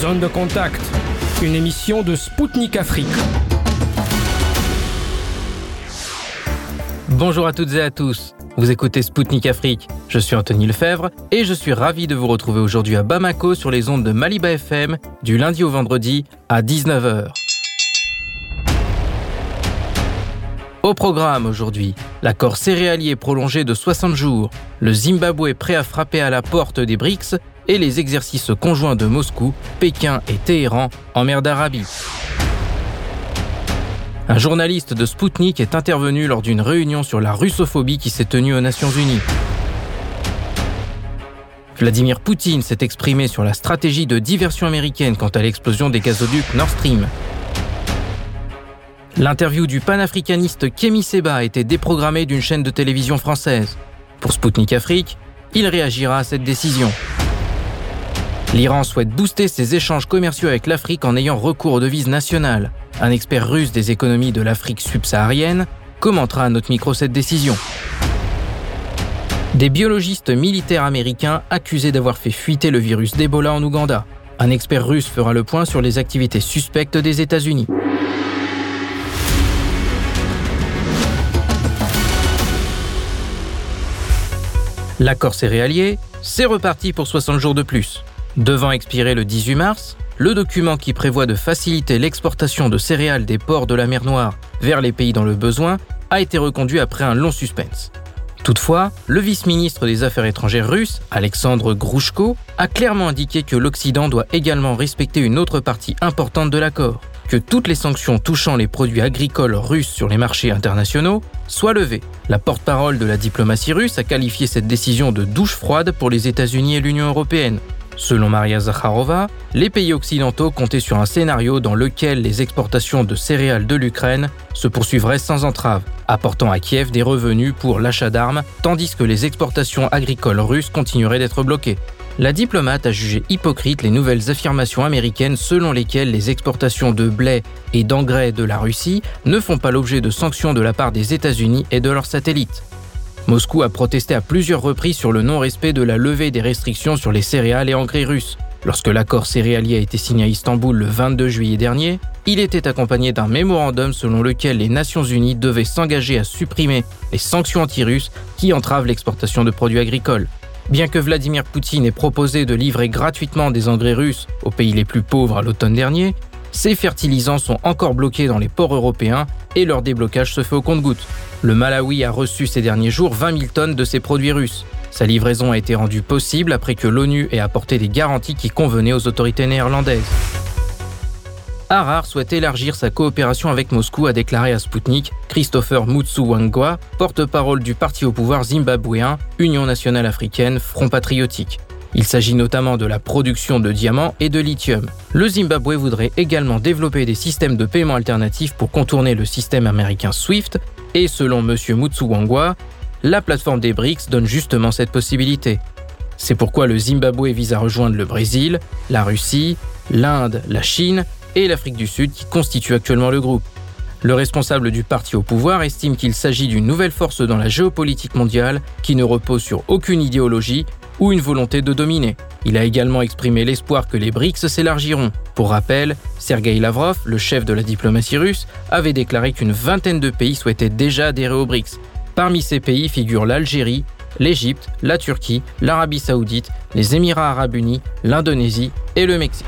Zone de contact, une émission de Spoutnik Afrique. Bonjour à toutes et à tous. Vous écoutez Spoutnik Afrique. Je suis Anthony Lefebvre et je suis ravi de vous retrouver aujourd'hui à Bamako sur les ondes de Maliba FM du lundi au vendredi à 19h. Au programme aujourd'hui, l'accord céréalier prolongé de 60 jours, le Zimbabwe prêt à frapper à la porte des BRICS et les exercices conjoints de Moscou, Pékin et Téhéran en mer d'Arabie. Un journaliste de Spoutnik est intervenu lors d'une réunion sur la russophobie qui s'est tenue aux Nations Unies. Vladimir Poutine s'est exprimé sur la stratégie de diversion américaine quant à l'explosion des gazoducs Nord Stream. L'interview du panafricaniste Kémy Seba a été déprogrammée d'une chaîne de télévision française. Pour Spoutnik Afrique, il réagira à cette décision. L'Iran souhaite booster ses échanges commerciaux avec l'Afrique en ayant recours aux devises nationales. Un expert russe des économies de l'Afrique subsaharienne commentera à notre micro cette décision. Des biologistes militaires américains accusés d'avoir fait fuiter le virus d'Ebola en Ouganda. Un expert russe fera le point sur les activités suspectes des États-Unis. L'accord céréalier, c'est reparti pour 60 jours de plus. Devant expirer le 18 mars, le document qui prévoit de faciliter l'exportation de céréales des ports de la mer Noire vers les pays dans le besoin a été reconduit après un long suspense. Toutefois, le vice-ministre des Affaires étrangères russe, Alexandre Grouchko, a clairement indiqué que l'Occident doit également respecter une autre partie importante de l'accord, que toutes les sanctions touchant les produits agricoles russes sur les marchés internationaux soient levées. La porte-parole de la diplomatie russe a qualifié cette décision de douche froide pour les États-Unis et l'Union européenne. Selon Maria Zakharova, les pays occidentaux comptaient sur un scénario dans lequel les exportations de céréales de l'Ukraine se poursuivraient sans entrave, apportant à Kiev des revenus pour l'achat d'armes, tandis que les exportations agricoles russes continueraient d'être bloquées. La diplomate a jugé hypocrite les nouvelles affirmations américaines selon lesquelles les exportations de blé et d'engrais de la Russie ne font pas l'objet de sanctions de la part des États-Unis et de leurs satellites. Moscou a protesté à plusieurs reprises sur le non-respect de la levée des restrictions sur les céréales et engrais russes. Lorsque l'accord céréalier a été signé à Istanbul le 22 juillet dernier, il était accompagné d'un mémorandum selon lequel les Nations Unies devaient s'engager à supprimer les sanctions anti-russes qui entravent l'exportation de produits agricoles. Bien que Vladimir Poutine ait proposé de livrer gratuitement des engrais russes aux pays les plus pauvres à l'automne dernier, ces fertilisants sont encore bloqués dans les ports européens et leur déblocage se fait au compte-gouttes. Le Malawi a reçu ces derniers jours 20 000 tonnes de ces produits russes. Sa livraison a été rendue possible après que l'ONU ait apporté des garanties qui convenaient aux autorités néerlandaises. Harar souhaite élargir sa coopération avec Moscou, a déclaré à Sputnik Christopher Mutsuwangwa, porte-parole du parti au pouvoir zimbabwéen Union nationale africaine Front patriotique. Il s'agit notamment de la production de diamants et de lithium. Le Zimbabwe voudrait également développer des systèmes de paiement alternatifs pour contourner le système américain SWIFT et selon M. Mutsuwangwa, la plateforme des BRICS donne justement cette possibilité. C'est pourquoi le Zimbabwe vise à rejoindre le Brésil, la Russie, l'Inde, la Chine et l'Afrique du Sud qui constituent actuellement le groupe. Le responsable du parti au pouvoir estime qu'il s'agit d'une nouvelle force dans la géopolitique mondiale qui ne repose sur aucune idéologie ou une volonté de dominer. Il a également exprimé l'espoir que les BRICS s'élargiront. Pour rappel, Sergei Lavrov, le chef de la diplomatie russe, avait déclaré qu'une vingtaine de pays souhaitaient déjà adhérer aux BRICS. Parmi ces pays figurent l'Algérie, l'Égypte, la Turquie, l'Arabie saoudite, les Émirats arabes unis, l'Indonésie et le Mexique.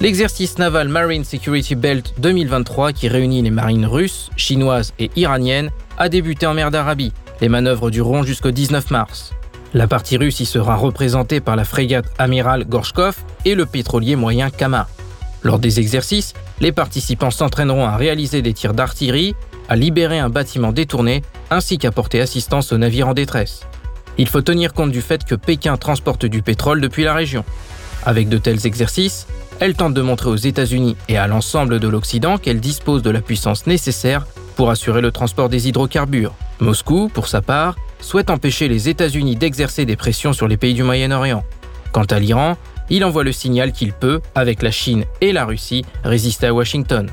L'exercice naval Marine Security Belt 2023, qui réunit les marines russes, chinoises et iraniennes, a débuté en mer d'Arabie. Les manœuvres dureront jusqu'au 19 mars. La partie russe y sera représentée par la frégate amiral Gorshkov et le pétrolier moyen Kama. Lors des exercices, les participants s'entraîneront à réaliser des tirs d'artillerie, à libérer un bâtiment détourné, ainsi qu'à porter assistance aux navires en détresse. Il faut tenir compte du fait que Pékin transporte du pétrole depuis la région. Avec de tels exercices, elle tente de montrer aux États-Unis et à l'ensemble de l'Occident qu'elle dispose de la puissance nécessaire pour assurer le transport des hydrocarbures. Moscou, pour sa part, souhaite empêcher les États-Unis d'exercer des pressions sur les pays du Moyen-Orient. Quant à l'Iran, il envoie le signal qu'il peut, avec la Chine et la Russie, résister à Washington.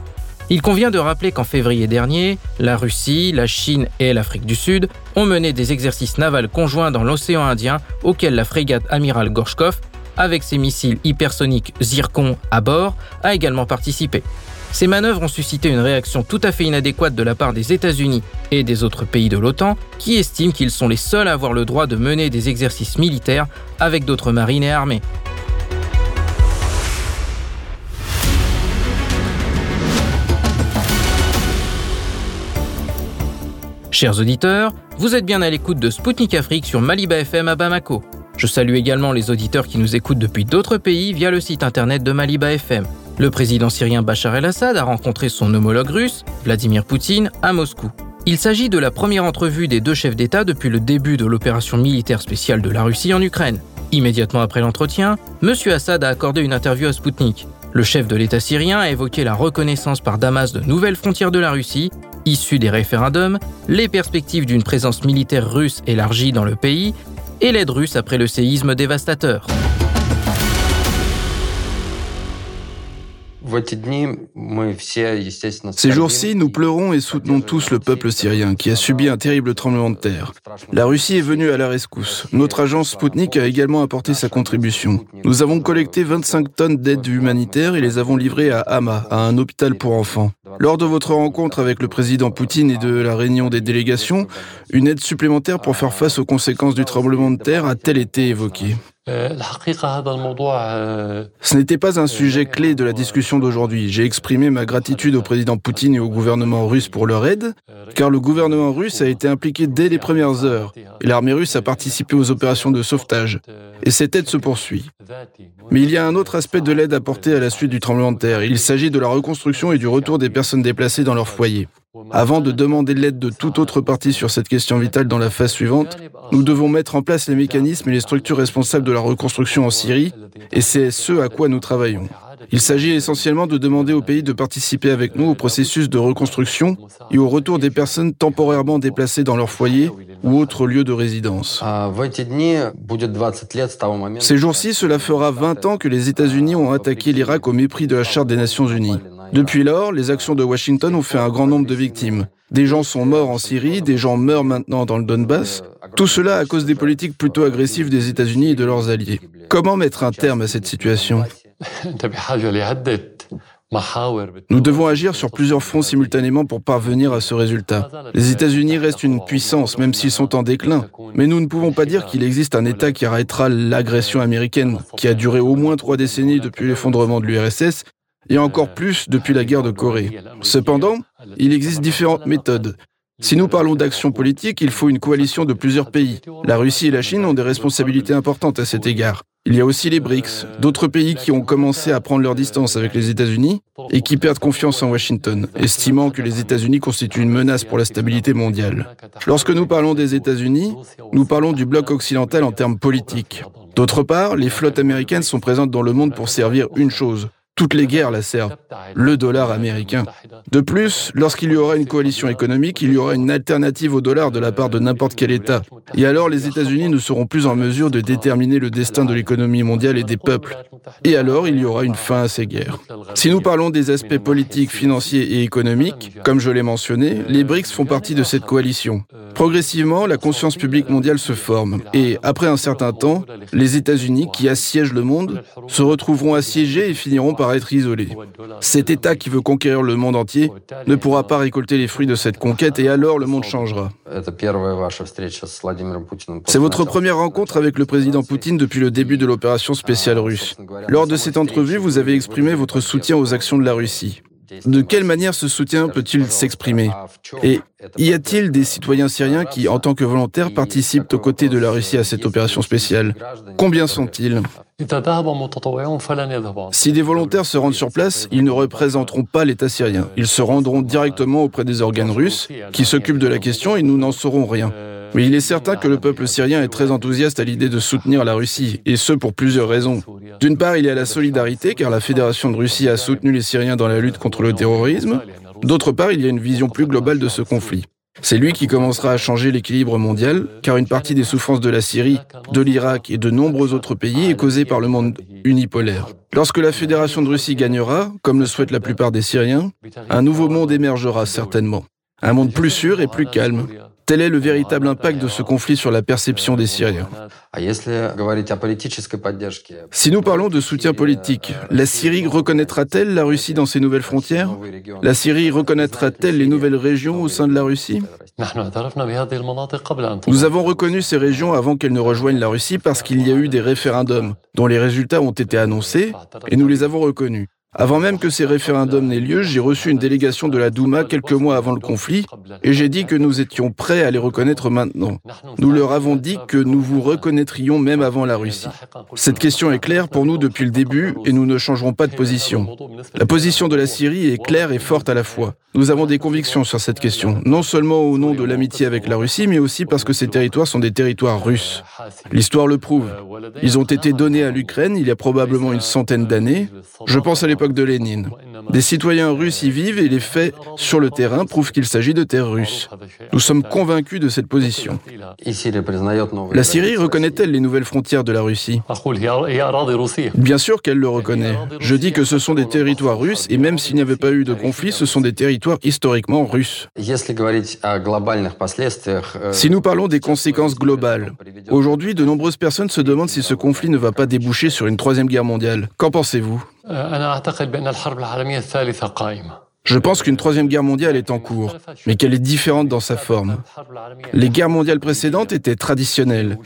Il convient de rappeler qu'en février dernier, la Russie, la Chine et l'Afrique du Sud ont mené des exercices navals conjoints dans l'océan Indien auxquels la frégate amiral Gorshkov avec ses missiles hypersoniques Zircon à bord, a également participé. Ces manœuvres ont suscité une réaction tout à fait inadéquate de la part des États-Unis et des autres pays de l'OTAN, qui estiment qu'ils sont les seuls à avoir le droit de mener des exercices militaires avec d'autres marines et armées. Chers auditeurs, vous êtes bien à l'écoute de Spoutnik Afrique sur Maliba FM à Bamako. Je salue également les auditeurs qui nous écoutent depuis d'autres pays via le site internet de Maliba FM. Le président syrien Bachar el-Assad a rencontré son homologue russe, Vladimir Poutine, à Moscou. Il s'agit de la première entrevue des deux chefs d'État depuis le début de l'opération militaire spéciale de la Russie en Ukraine. Immédiatement après l'entretien, M. Assad a accordé une interview à Sputnik. Le chef de l'État syrien a évoqué la reconnaissance par Damas de nouvelles frontières de la Russie, issues des référendums, les perspectives d'une présence militaire russe élargie dans le pays et l'aide russe après le séisme dévastateur. Ces jours-ci, nous pleurons et soutenons tous le peuple syrien qui a subi un terrible tremblement de terre. La Russie est venue à la rescousse. Notre agence Sputnik a également apporté sa contribution. Nous avons collecté 25 tonnes d'aide humanitaire et les avons livrées à Hama, à un hôpital pour enfants. Lors de votre rencontre avec le président Poutine et de la réunion des délégations, une aide supplémentaire pour faire face aux conséquences du tremblement de terre a-t-elle été évoquée? Ce n'était pas un sujet clé de la discussion d'aujourd'hui. J'ai exprimé ma gratitude au président Poutine et au gouvernement russe pour leur aide, car le gouvernement russe a été impliqué dès les premières heures, et l'armée russe a participé aux opérations de sauvetage. Et cette aide se poursuit. Mais il y a un autre aspect de l'aide apportée à la suite du tremblement de terre. Il s'agit de la reconstruction et du retour des personnes déplacées dans leur foyer. Avant de demander l'aide de toute autre partie sur cette question vitale dans la phase suivante, nous devons mettre en place les mécanismes et les structures responsables de la reconstruction en Syrie, et c'est ce à quoi nous travaillons. Il s'agit essentiellement de demander au pays de participer avec nous au processus de reconstruction et au retour des personnes temporairement déplacées dans leur foyer ou autre lieu de résidence. Ces jours-ci, cela fera 20 ans que les États-Unis ont attaqué l'Irak au mépris de la Charte des Nations Unies. Depuis lors, les actions de Washington ont fait un grand nombre de victimes. Des gens sont morts en Syrie, des gens meurent maintenant dans le Donbass. Tout cela à cause des politiques plutôt agressives des États-Unis et de leurs alliés. Comment mettre un terme à cette situation? Nous devons agir sur plusieurs fronts simultanément pour parvenir à ce résultat. Les États-Unis restent une puissance, même s'ils sont en déclin. Mais nous ne pouvons pas dire qu'il existe un État qui arrêtera l'agression américaine, qui a duré au moins trois décennies depuis l'effondrement de l'URSS et encore plus depuis la guerre de Corée. Cependant, il existe différentes méthodes. Si nous parlons d'action politique, il faut une coalition de plusieurs pays. La Russie et la Chine ont des responsabilités importantes à cet égard. Il y a aussi les BRICS, d'autres pays qui ont commencé à prendre leur distance avec les États-Unis et qui perdent confiance en Washington, estimant que les États-Unis constituent une menace pour la stabilité mondiale. Lorsque nous parlons des États-Unis, nous parlons du bloc occidental en termes politiques. D'autre part, les flottes américaines sont présentes dans le monde pour servir une chose, toutes les guerres la servent, le dollar américain. De plus, lorsqu'il y aura une coalition économique, il y aura une alternative au dollar de la part de n'importe quel État. Et alors les États-Unis ne seront plus en mesure de déterminer le destin de l'économie mondiale et des peuples. Et alors il y aura une fin à ces guerres. Si nous parlons des aspects politiques, financiers et économiques, comme je l'ai mentionné, les BRICS font partie de cette coalition. Progressivement, la conscience publique mondiale se forme. Et après un certain temps, les États-Unis, qui assiègent le monde, se retrouveront assiégés et finiront par Cet État qui veut conquérir le monde entier ne pourra pas récolter les fruits de cette conquête et alors le monde changera. C'est votre première rencontre avec le président Poutine depuis le début de l'opération spéciale russe. Lors de cette entrevue, vous avez exprimé votre soutien aux actions de la Russie. De quelle manière ce soutien peut-il s'exprimer Et y a-t-il des citoyens syriens qui, en tant que volontaires, participent aux côtés de la Russie à cette opération spéciale Combien sont-ils Si des volontaires se rendent sur place, ils ne représenteront pas l'État syrien. Ils se rendront directement auprès des organes russes qui s'occupent de la question et nous n'en saurons rien. Mais il est certain que le peuple syrien est très enthousiaste à l'idée de soutenir la Russie, et ce pour plusieurs raisons. D'une part, il y a la solidarité, car la Fédération de Russie a soutenu les Syriens dans la lutte contre le terrorisme. D'autre part, il y a une vision plus globale de ce conflit. C'est lui qui commencera à changer l'équilibre mondial, car une partie des souffrances de la Syrie, de l'Irak et de nombreux autres pays est causée par le monde unipolaire. Lorsque la Fédération de Russie gagnera, comme le souhaitent la plupart des Syriens, un nouveau monde émergera certainement. Un monde plus sûr et plus calme. Tel est le véritable impact de ce conflit sur la perception des Syriens. Si nous parlons de soutien politique, la Syrie reconnaîtra-t-elle la Russie dans ses nouvelles frontières? La Syrie reconnaîtra-t-elle les nouvelles régions au sein de la Russie? Nous avons reconnu ces régions avant qu'elles ne rejoignent la Russie parce qu'il y a eu des référendums dont les résultats ont été annoncés et nous les avons reconnus. Avant même que ces référendums n'aient lieu, j'ai reçu une délégation de la Douma quelques mois avant le conflit et j'ai dit que nous étions prêts à les reconnaître maintenant. Nous leur avons dit que nous vous reconnaîtrions même avant la Russie. Cette question est claire pour nous depuis le début et nous ne changerons pas de position. La position de la Syrie est claire et forte à la fois. Nous avons des convictions sur cette question, non seulement au nom de l'amitié avec la Russie, mais aussi parce que ces territoires sont des territoires russes. L'histoire le prouve. Ils ont été donnés à l'Ukraine il y a probablement une centaine d'années. Je pense à l'époque de Lénine. Des citoyens russes y vivent et les faits sur le terrain prouvent qu'il s'agit de terres russes. Nous sommes convaincus de cette position. La Syrie reconnaît-elle les nouvelles frontières de la Russie? Bien sûr qu'elle le reconnaît. Je dis que ce sont des territoires russes et même s'il n'y avait pas eu de conflit, ce sont des territoires historiquement russes. Si nous parlons des conséquences globales, aujourd'hui de nombreuses personnes se demandent si ce conflit ne va pas déboucher sur une troisième guerre mondiale. Qu'en pensez-vous? أنا أعتقد بأن الحرب العالمية الثالثة قائمة. Je pense qu'une troisième guerre mondiale est en cours, mais qu'elle est différente dans sa forme. Les guerres mondiales précédentes étaient traditionnelles.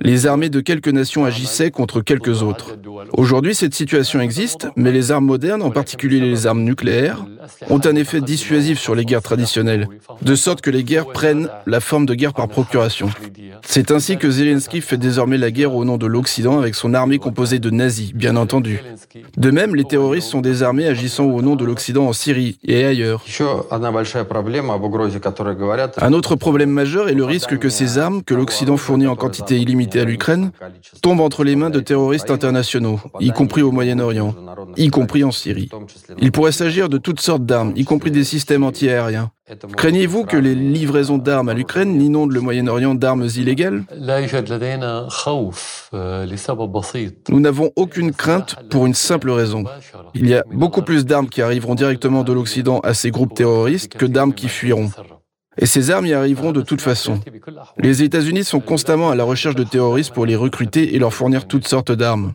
Les armées de quelques nations agissaient contre quelques autres. Aujourd'hui, cette situation existe, mais les armes modernes, en particulier les armes nucléaires, ont un effet dissuasif sur les guerres traditionnelles, de sorte que les guerres prennent la forme de guerre par procuration. C'est ainsi que Zelensky fait désormais la guerre au nom de l'Occident avec son armée composée de nazis, bien entendu. De même, les terroristes sont des agissant au nom de l'Occident en Syrie et ailleurs. Un autre problème majeur est le risque que ces armes, que l'Occident fournit en quantité illimitée à l'Ukraine, tombent entre les mains de terroristes internationaux, y compris au Moyen-Orient, y compris en Syrie. Il pourrait s'agir de toutes sortes d'armes, y compris des systèmes antiaériens. Craignez-vous que les livraisons d'armes à l'Ukraine n'inondent le Moyen-Orient d'armes illégales Nous n'avons aucune crainte pour une simple raison. Il y a beaucoup plus d'armes qui arriveront directement de l'Occident à ces groupes terroristes que d'armes qui fuiront. Et ces armes y arriveront de toute façon. Les États-Unis sont constamment à la recherche de terroristes pour les recruter et leur fournir toutes sortes d'armes.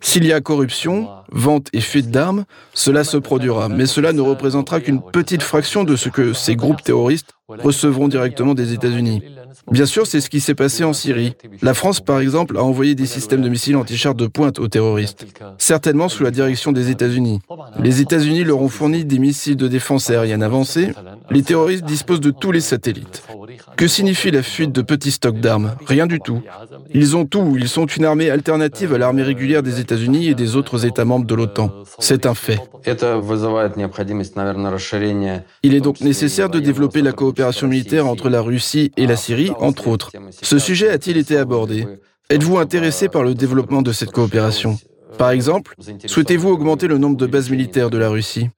S'il y a corruption, vente et fuite d'armes, cela se produira, mais cela ne représentera qu'une petite fraction de ce que ces groupes terroristes recevront directement des États-Unis. Bien sûr, c'est ce qui s'est passé en Syrie. La France, par exemple, a envoyé des systèmes de missiles anti-chars de pointe aux terroristes, certainement sous la direction des États-Unis. Les États-Unis leur ont fourni des missiles de défense aérienne avancés. Les terroristes disposent de tous les satellites. Que signifie la fuite de petits stocks d'armes? Rien du tout. Ils ont tout, ils sont une armée alternative à l'armée régulière des États-Unis et des autres États membres de l'OTAN. C'est un fait. Il est donc nécessaire de développer la coopération militaire entre la Russie et la Syrie, entre autres. Ce sujet a-t-il été abordé? Êtes-vous intéressé par le développement de cette coopération? Par exemple, souhaitez-vous augmenter le nombre de bases militaires de la Russie?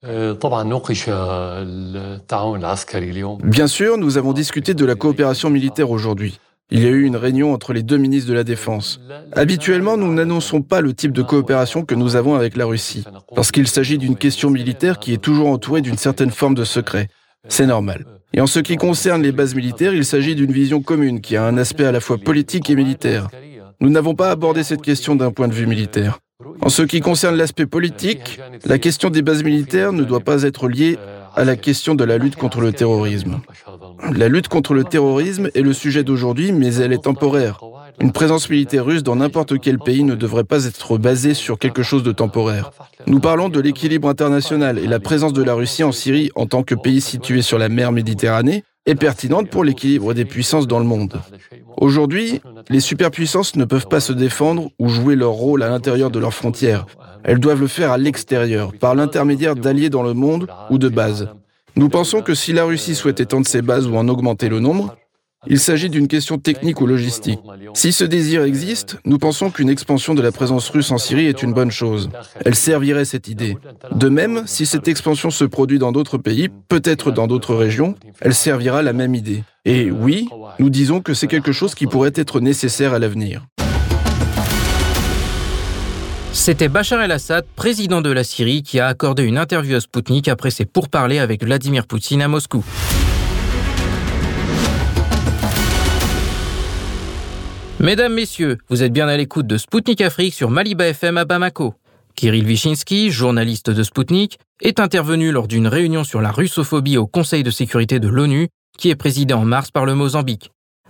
Bien sûr, nous avons discuté de la coopération militaire aujourd'hui. Il y a eu une réunion entre les deux ministres de la Défense. Habituellement, nous n'annonçons pas le type de coopération que nous avons avec la Russie, parce qu'il s'agit d'une question militaire qui est toujours entourée d'une certaine forme de secret. C'est normal. Et en ce qui concerne les bases militaires, il s'agit d'une vision commune qui a un aspect à la fois politique et militaire. Nous n'avons pas abordé cette question d'un point de vue militaire. En ce qui concerne l'aspect politique, la question des bases militaires ne doit pas être liée à la question de la lutte contre le terrorisme. La lutte contre le terrorisme est le sujet d'aujourd'hui, mais elle est temporaire. Une présence militaire russe dans n'importe quel pays ne devrait pas être basée sur quelque chose de temporaire. Nous parlons de l'équilibre international et la présence de la Russie en Syrie en tant que pays situé sur la mer Méditerranée est pertinente pour l'équilibre des puissances dans le monde. Aujourd'hui, les superpuissances ne peuvent pas se défendre ou jouer leur rôle à l'intérieur de leurs frontières. Elles doivent le faire à l'extérieur, par l'intermédiaire d'alliés dans le monde ou de bases. Nous pensons que si la Russie souhaite étendre ses bases ou en augmenter le nombre, il s'agit d'une question technique ou logistique. Si ce désir existe, nous pensons qu'une expansion de la présence russe en Syrie est une bonne chose. Elle servirait cette idée. De même, si cette expansion se produit dans d'autres pays, peut-être dans d'autres régions, elle servira la même idée. Et oui, nous disons que c'est quelque chose qui pourrait être nécessaire à l'avenir. C'était Bachar el-Assad, président de la Syrie, qui a accordé une interview à Sputnik après ses pourparlers avec Vladimir Poutine à Moscou. Mesdames, Messieurs, vous êtes bien à l'écoute de Spoutnik Afrique sur Maliba FM à Bamako. Kirill Wyszynski, journaliste de Spoutnik, est intervenu lors d'une réunion sur la russophobie au Conseil de sécurité de l'ONU, qui est présidé en mars par le Mozambique.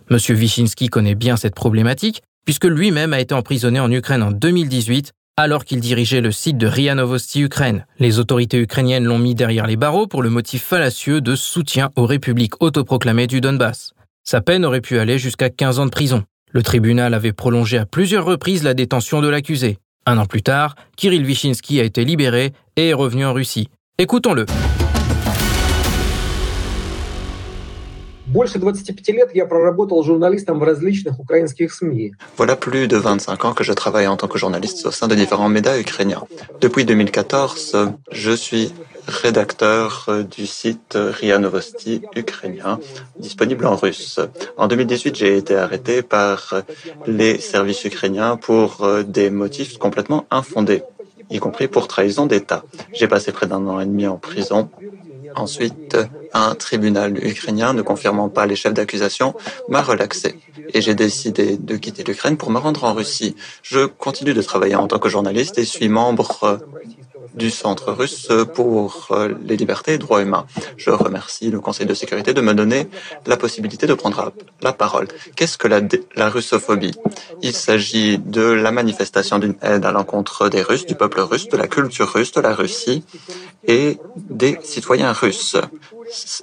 Monsieur Wyszynski connaît bien cette problématique, puisque lui-même a été emprisonné en Ukraine en 2018 alors qu'il dirigeait le site de RIA Novosti Ukraine. Les autorités ukrainiennes l'ont mis derrière les barreaux pour le motif fallacieux de soutien aux républiques autoproclamées du Donbass. Sa peine aurait pu aller jusqu'à 15 ans de prison. Le tribunal avait prolongé à plusieurs reprises la détention de l'accusé. Un an plus tard, Kirill Wyszynski a été libéré et est revenu en Russie. Écoutons-le. Voilà plus de 25 ans que je travaille en tant que journaliste au sein de différents médias ukrainiens. Depuis 2014, je suis rédacteur du site RIA Novosti ukrainien, disponible en russe. En 2018, j'ai été arrêté par les services ukrainiens pour des motifs complètement infondés, y compris pour trahison d'État. J'ai passé près d'un an et demi en prison Ensuite, un tribunal ukrainien ne confirmant pas les chefs d'accusation m'a relaxé et j'ai décidé de quitter l'Ukraine pour me rendre en Russie. Je continue de travailler en tant que journaliste et suis membre du Centre russe pour les libertés et droits humains. Je remercie le Conseil de sécurité de me donner la possibilité de prendre la parole. Qu'est-ce que la, la russophobie? Il s'agit de la manifestation d'une aide à l'encontre des Russes, du peuple russe, de la culture russe, de la Russie et des citoyens russes.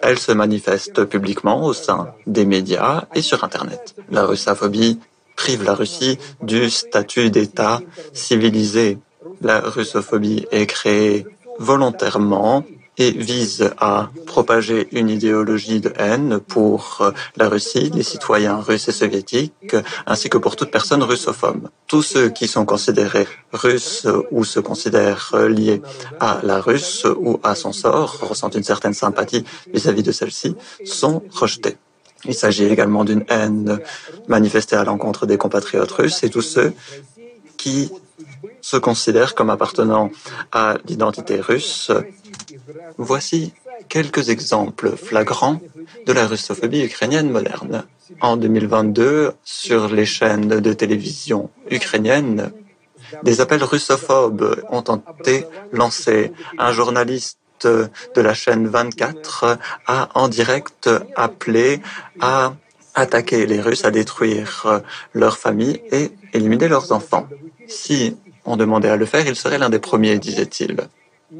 Elle se manifeste publiquement au sein des médias et sur Internet. La russophobie prive la Russie du statut d'État civilisé la russophobie est créée volontairement et vise à propager une idéologie de haine pour la Russie, les citoyens russes et soviétiques, ainsi que pour toute personne russophobe. Tous ceux qui sont considérés russes ou se considèrent liés à la Russe ou à son sort, ressentent une certaine sympathie vis-à-vis de celle-ci, sont rejetés. Il s'agit également d'une haine manifestée à l'encontre des compatriotes russes et tous ceux qui se considèrent comme appartenant à l'identité russe. Voici quelques exemples flagrants de la russophobie ukrainienne moderne. En 2022, sur les chaînes de télévision ukrainiennes, des appels russophobes ont été lancés. Un journaliste de la chaîne 24 a en direct appelé à attaquer les Russes, à détruire leurs familles et éliminer leurs enfants. Si on demandait à le faire, il serait l'un des premiers, disait-il.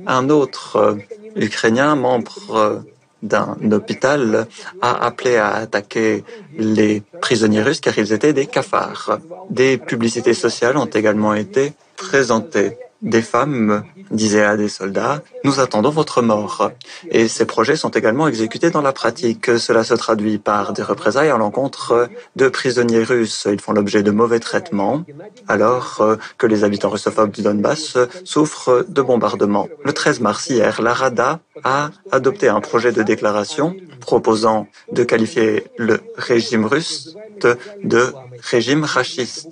Un autre euh, Ukrainien, membre euh, d'un hôpital, a appelé à attaquer les prisonniers russes car ils étaient des cafards. Des publicités sociales ont également été présentées. Des femmes disaient à des soldats, nous attendons votre mort. Et ces projets sont également exécutés dans la pratique. Cela se traduit par des représailles à l'encontre de prisonniers russes. Ils font l'objet de mauvais traitements, alors que les habitants russophobes du Donbass souffrent de bombardements. Le 13 mars hier, la Rada a adopté un projet de déclaration proposant de qualifier le régime russe de, de régime rachiste.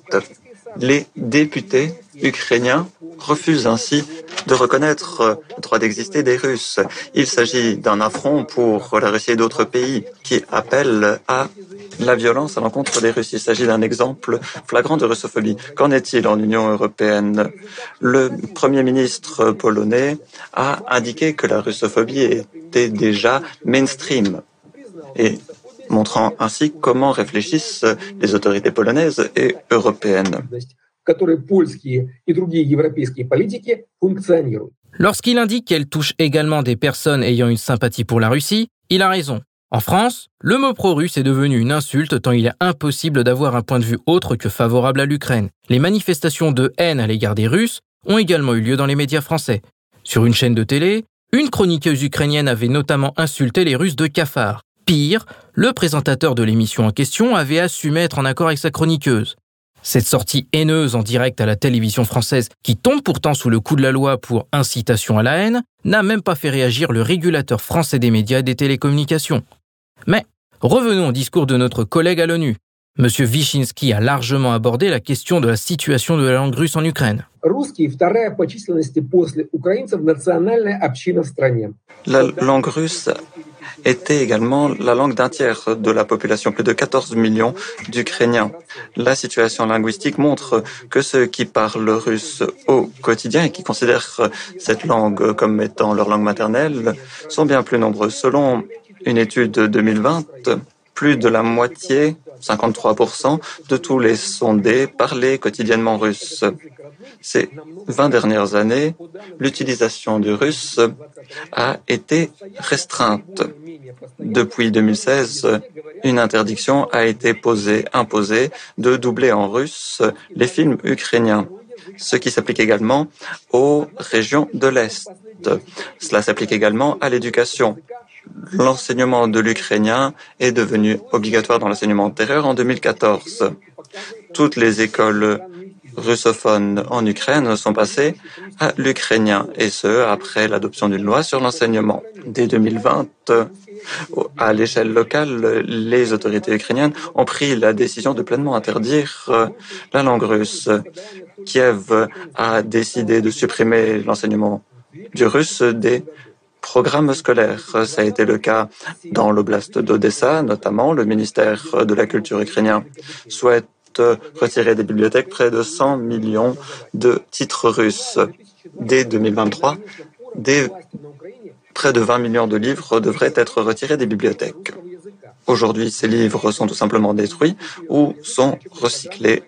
Les députés ukrainiens refusent ainsi de reconnaître le droit d'exister des Russes. Il s'agit d'un affront pour la Russie et d'autres pays qui appellent à la violence à l'encontre des Russes. Il s'agit d'un exemple flagrant de russophobie. Qu'en est-il en Union européenne? Le Premier ministre polonais a indiqué que la russophobie était déjà mainstream et montrant ainsi comment réfléchissent les autorités polonaises et européennes. Lorsqu'il indique qu'elle touche également des personnes ayant une sympathie pour la Russie, il a raison. En France, le mot pro-russe est devenu une insulte tant il est impossible d'avoir un point de vue autre que favorable à l'Ukraine. Les manifestations de haine à l'égard des Russes ont également eu lieu dans les médias français. Sur une chaîne de télé, une chroniqueuse ukrainienne avait notamment insulté les Russes de cafards. Pire, le présentateur de l'émission en question avait assumé être en accord avec sa chroniqueuse. Cette sortie haineuse en direct à la télévision française, qui tombe pourtant sous le coup de la loi pour incitation à la haine, n'a même pas fait réagir le régulateur français des médias et des télécommunications. Mais revenons au discours de notre collègue à l'ONU. M. Wyszynski a largement abordé la question de la situation de la langue russe en Ukraine. La langue russe était également la langue d'un tiers de la population, plus de 14 millions d'Ukrainiens. La situation linguistique montre que ceux qui parlent russe au quotidien et qui considèrent cette langue comme étant leur langue maternelle sont bien plus nombreux. Selon une étude de 2020, plus de la moitié, 53%, de tous les sondés parlaient quotidiennement russe. Ces 20 dernières années, l'utilisation du russe a été restreinte. Depuis 2016, une interdiction a été posée, imposée de doubler en russe les films ukrainiens, ce qui s'applique également aux régions de l'Est. Cela s'applique également à l'éducation. L'enseignement de l'ukrainien est devenu obligatoire dans l'enseignement antérieur en 2014. Toutes les écoles russophones en Ukraine sont passées à l'ukrainien, et ce, après l'adoption d'une loi sur l'enseignement. Dès 2020, à l'échelle locale, les autorités ukrainiennes ont pris la décision de pleinement interdire euh, la langue russe. Kiev a décidé de supprimer l'enseignement du russe des programmes scolaires. Ça a été le cas dans l'oblast d'Odessa, notamment. Le ministère de la Culture ukrainien souhaite retirer des bibliothèques près de 100 millions de titres russes. Dès 2023, des, près de 20 millions de livres devraient être retirés des bibliothèques. Aujourd'hui, ces livres sont tout simplement détruits ou sont recyclés.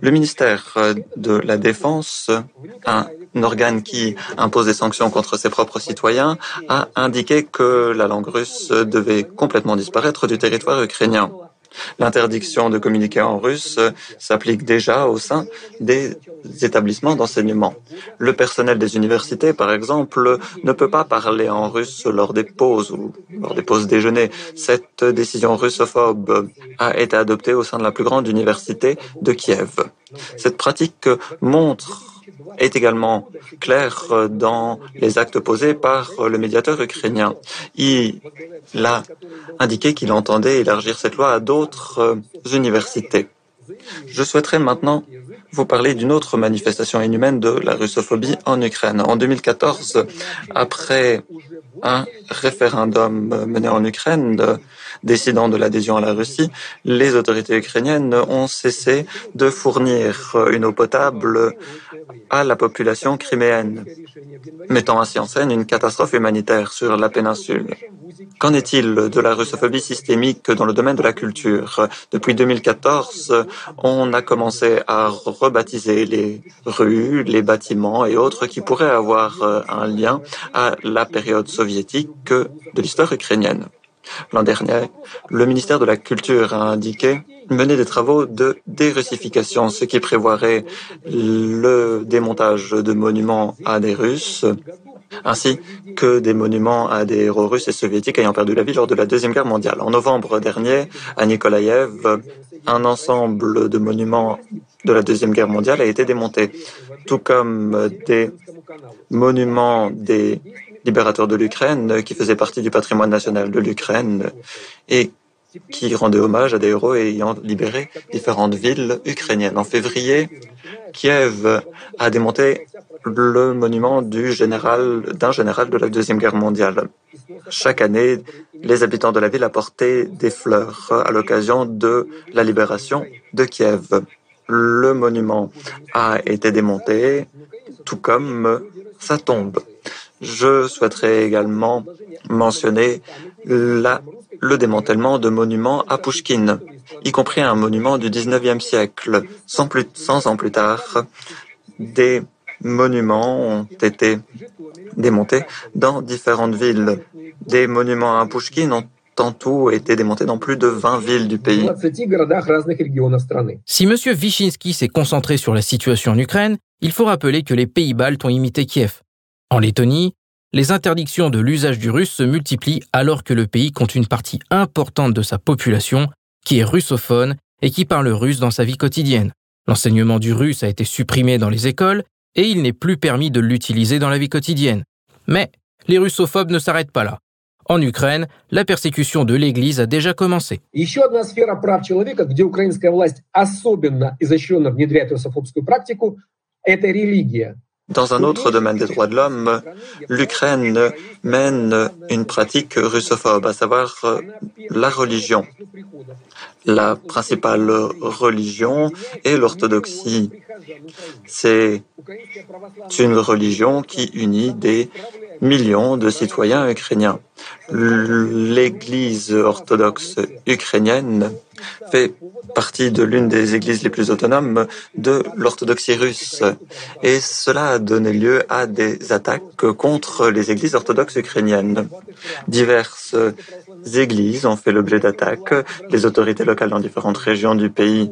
Le ministère de la Défense, un organe qui impose des sanctions contre ses propres citoyens, a indiqué que la langue russe devait complètement disparaître du territoire ukrainien. L'interdiction de communiquer en russe s'applique déjà au sein des établissements d'enseignement. Le personnel des universités, par exemple, ne peut pas parler en russe lors des pauses ou lors des pauses déjeuner. Cette décision russophobe a été adoptée au sein de la plus grande université de Kiev. Cette pratique montre est également clair euh, dans les actes posés par euh, le médiateur ukrainien. Il a indiqué qu'il entendait élargir cette loi à d'autres euh, universités. Je souhaiterais maintenant vous parler d'une autre manifestation inhumaine de la russophobie en Ukraine. En 2014, après un référendum mené en Ukraine décidant de l'adhésion à la Russie, les autorités ukrainiennes ont cessé de fournir une eau potable à la population criméenne, mettant ainsi en scène une catastrophe humanitaire sur la péninsule. Qu'en est-il de la russophobie systémique dans le domaine de la culture? Depuis 2014, on a commencé à rebaptiser les rues, les bâtiments et autres qui pourraient avoir euh, un lien à la période soviétique de l'histoire ukrainienne. L'an dernier, le ministère de la Culture a indiqué mener des travaux de dérussification, ce qui prévoirait le démontage de monuments à des Russes, ainsi que des monuments à des héros russes et soviétiques ayant perdu la vie lors de la Deuxième Guerre mondiale. En novembre dernier, à Nikolaïev, un ensemble de monuments de la Deuxième Guerre mondiale a été démonté, tout comme des monuments des libérateurs de l'Ukraine qui faisaient partie du patrimoine national de l'Ukraine et qui rendait hommage à des héros ayant libéré différentes villes ukrainiennes. En février, Kiev a démonté le monument du général, d'un général de la Deuxième Guerre mondiale. Chaque année, les habitants de la ville apportaient des fleurs à l'occasion de la libération de Kiev. Le monument a été démonté, tout comme sa tombe. Je souhaiterais également mentionner la le démantèlement de monuments à Pushkin, y compris un monument du 19e siècle. Sans plus, 100 ans plus tard, des monuments ont été démontés dans différentes villes. Des monuments à Pushkin ont tout été démontés dans plus de 20 villes du pays. Si M. Wyszynski s'est concentré sur la situation en Ukraine, il faut rappeler que les pays baltes ont imité Kiev. En Lettonie, les interdictions de l'usage du russe se multiplient alors que le pays compte une partie importante de sa population qui est russophone et qui parle russe dans sa vie quotidienne. L'enseignement du russe a été supprimé dans les écoles et il n'est plus permis de l'utiliser dans la vie quotidienne. Mais les russophobes ne s'arrêtent pas là. En Ukraine, la persécution de l'Église a déjà commencé. Dans un autre domaine des droits de l'homme, l'Ukraine mène une pratique russophobe, à savoir euh, la religion. La principale religion est l'orthodoxie. C'est une religion qui unit des millions de citoyens ukrainiens. L'Église orthodoxe ukrainienne fait partie de l'une des églises les plus autonomes de l'orthodoxie russe. Et cela a donné lieu à des attaques contre les églises orthodoxes ukrainiennes. Diverses églises ont fait l'objet d'attaques. Les autorités locales dans différentes régions du pays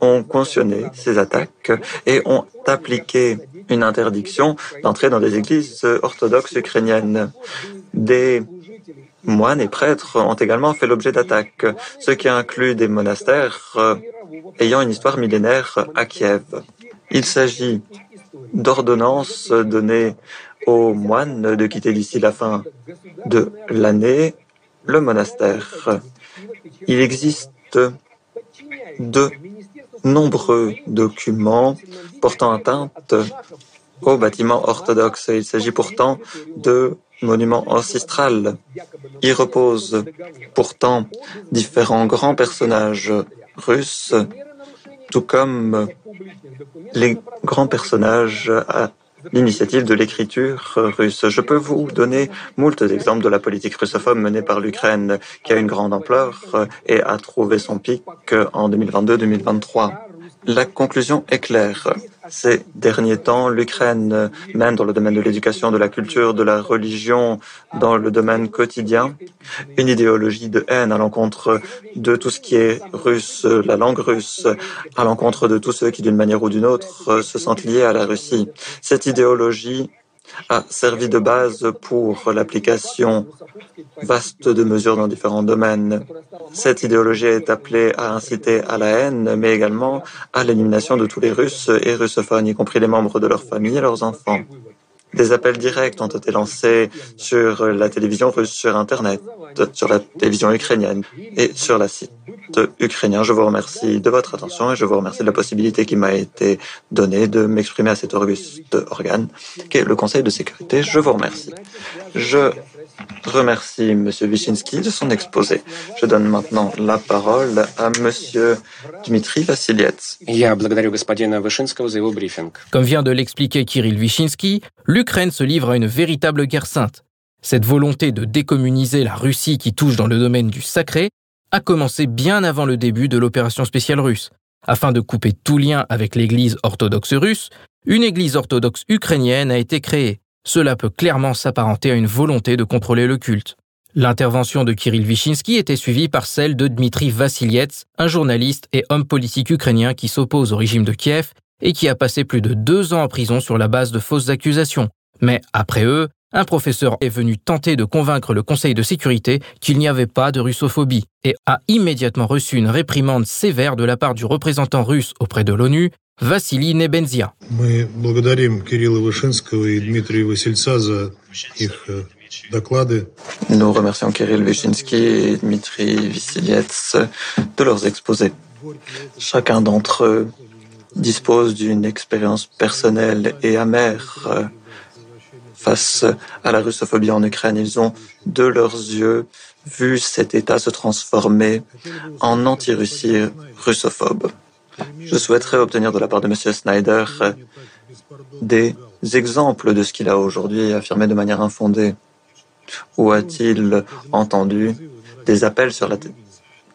ont cautionné ces attaques et ont appliqué une interdiction d'entrer dans des églises orthodoxes ukrainiennes. Des moines et prêtres ont également fait l'objet d'attaques, ce qui inclut des monastères euh, ayant une histoire millénaire à Kiev. Il s'agit d'ordonnances données aux moines de quitter d'ici la fin de l'année le monastère. Il existe de nombreux documents portant atteinte aux bâtiments orthodoxes. Il s'agit pourtant de monument ancestral. Y reposent pourtant différents grands personnages russes, tout comme les grands personnages l'initiative de l'écriture russe. Je peux vous donner moult exemples de la politique russophobe menée par l'Ukraine, qui a une grande ampleur et a trouvé son pic en 2022-2023. La conclusion est claire. Ces derniers temps, l'Ukraine mène dans le domaine de l'éducation, de la culture, de la religion, dans le domaine quotidien, une idéologie de haine à l'encontre de tout ce qui est russe, la langue russe, à l'encontre de tous ceux qui, d'une manière ou d'une autre, se sentent liés à la Russie. Cette idéologie a servi de base pour l'application vaste de mesures dans différents domaines. Cette idéologie est appelée à inciter à la haine, mais également à l'élimination de tous les Russes et russophones, y compris les membres de leur famille et leurs enfants. Des appels directs ont été lancés sur la télévision russe, sur Internet, sur la télévision ukrainienne et sur la site ukrainien. Je vous remercie de votre attention et je vous remercie de la possibilité qui m'a été donnée de m'exprimer à cet auguste organe qu'est le Conseil de sécurité. Je vous remercie. Je remercie M. Wyszynski de son exposé. Je donne maintenant la parole à M. Dmitri Vassilietz. Comme vient de l'expliquer Kirill Wyszynski, l'Ukraine se livre à une véritable guerre sainte. Cette volonté de décommuniser la Russie qui touche dans le domaine du sacré a commencé bien avant le début de l'opération spéciale russe. Afin de couper tout lien avec l'Église orthodoxe russe, une Église orthodoxe ukrainienne a été créée. Cela peut clairement s'apparenter à une volonté de contrôler le culte. L'intervention de Kirill Wyszynski était suivie par celle de Dmitri Vassilietz, un journaliste et homme politique ukrainien qui s'oppose au régime de Kiev et qui a passé plus de deux ans en prison sur la base de fausses accusations. Mais après eux, un professeur est venu tenter de convaincre le Conseil de sécurité qu'il n'y avait pas de russophobie et a immédiatement reçu une réprimande sévère de la part du représentant russe auprès de l'ONU, Vassili Nebenzia. Э, Nous remercions Kirill Vyshinsky et Dmitri Vassilietz de leurs exposés. Chacun d'entre eux dispose d'une expérience personnelle et amère face à la russophobie en Ukraine. Ils ont, de leurs yeux, vu cet État se transformer en anti-Russie russophobe. Je souhaiterais obtenir de la part de M. Snyder des exemples de ce qu'il a aujourd'hui affirmé de manière infondée. Ou a-t-il entendu des appels sur la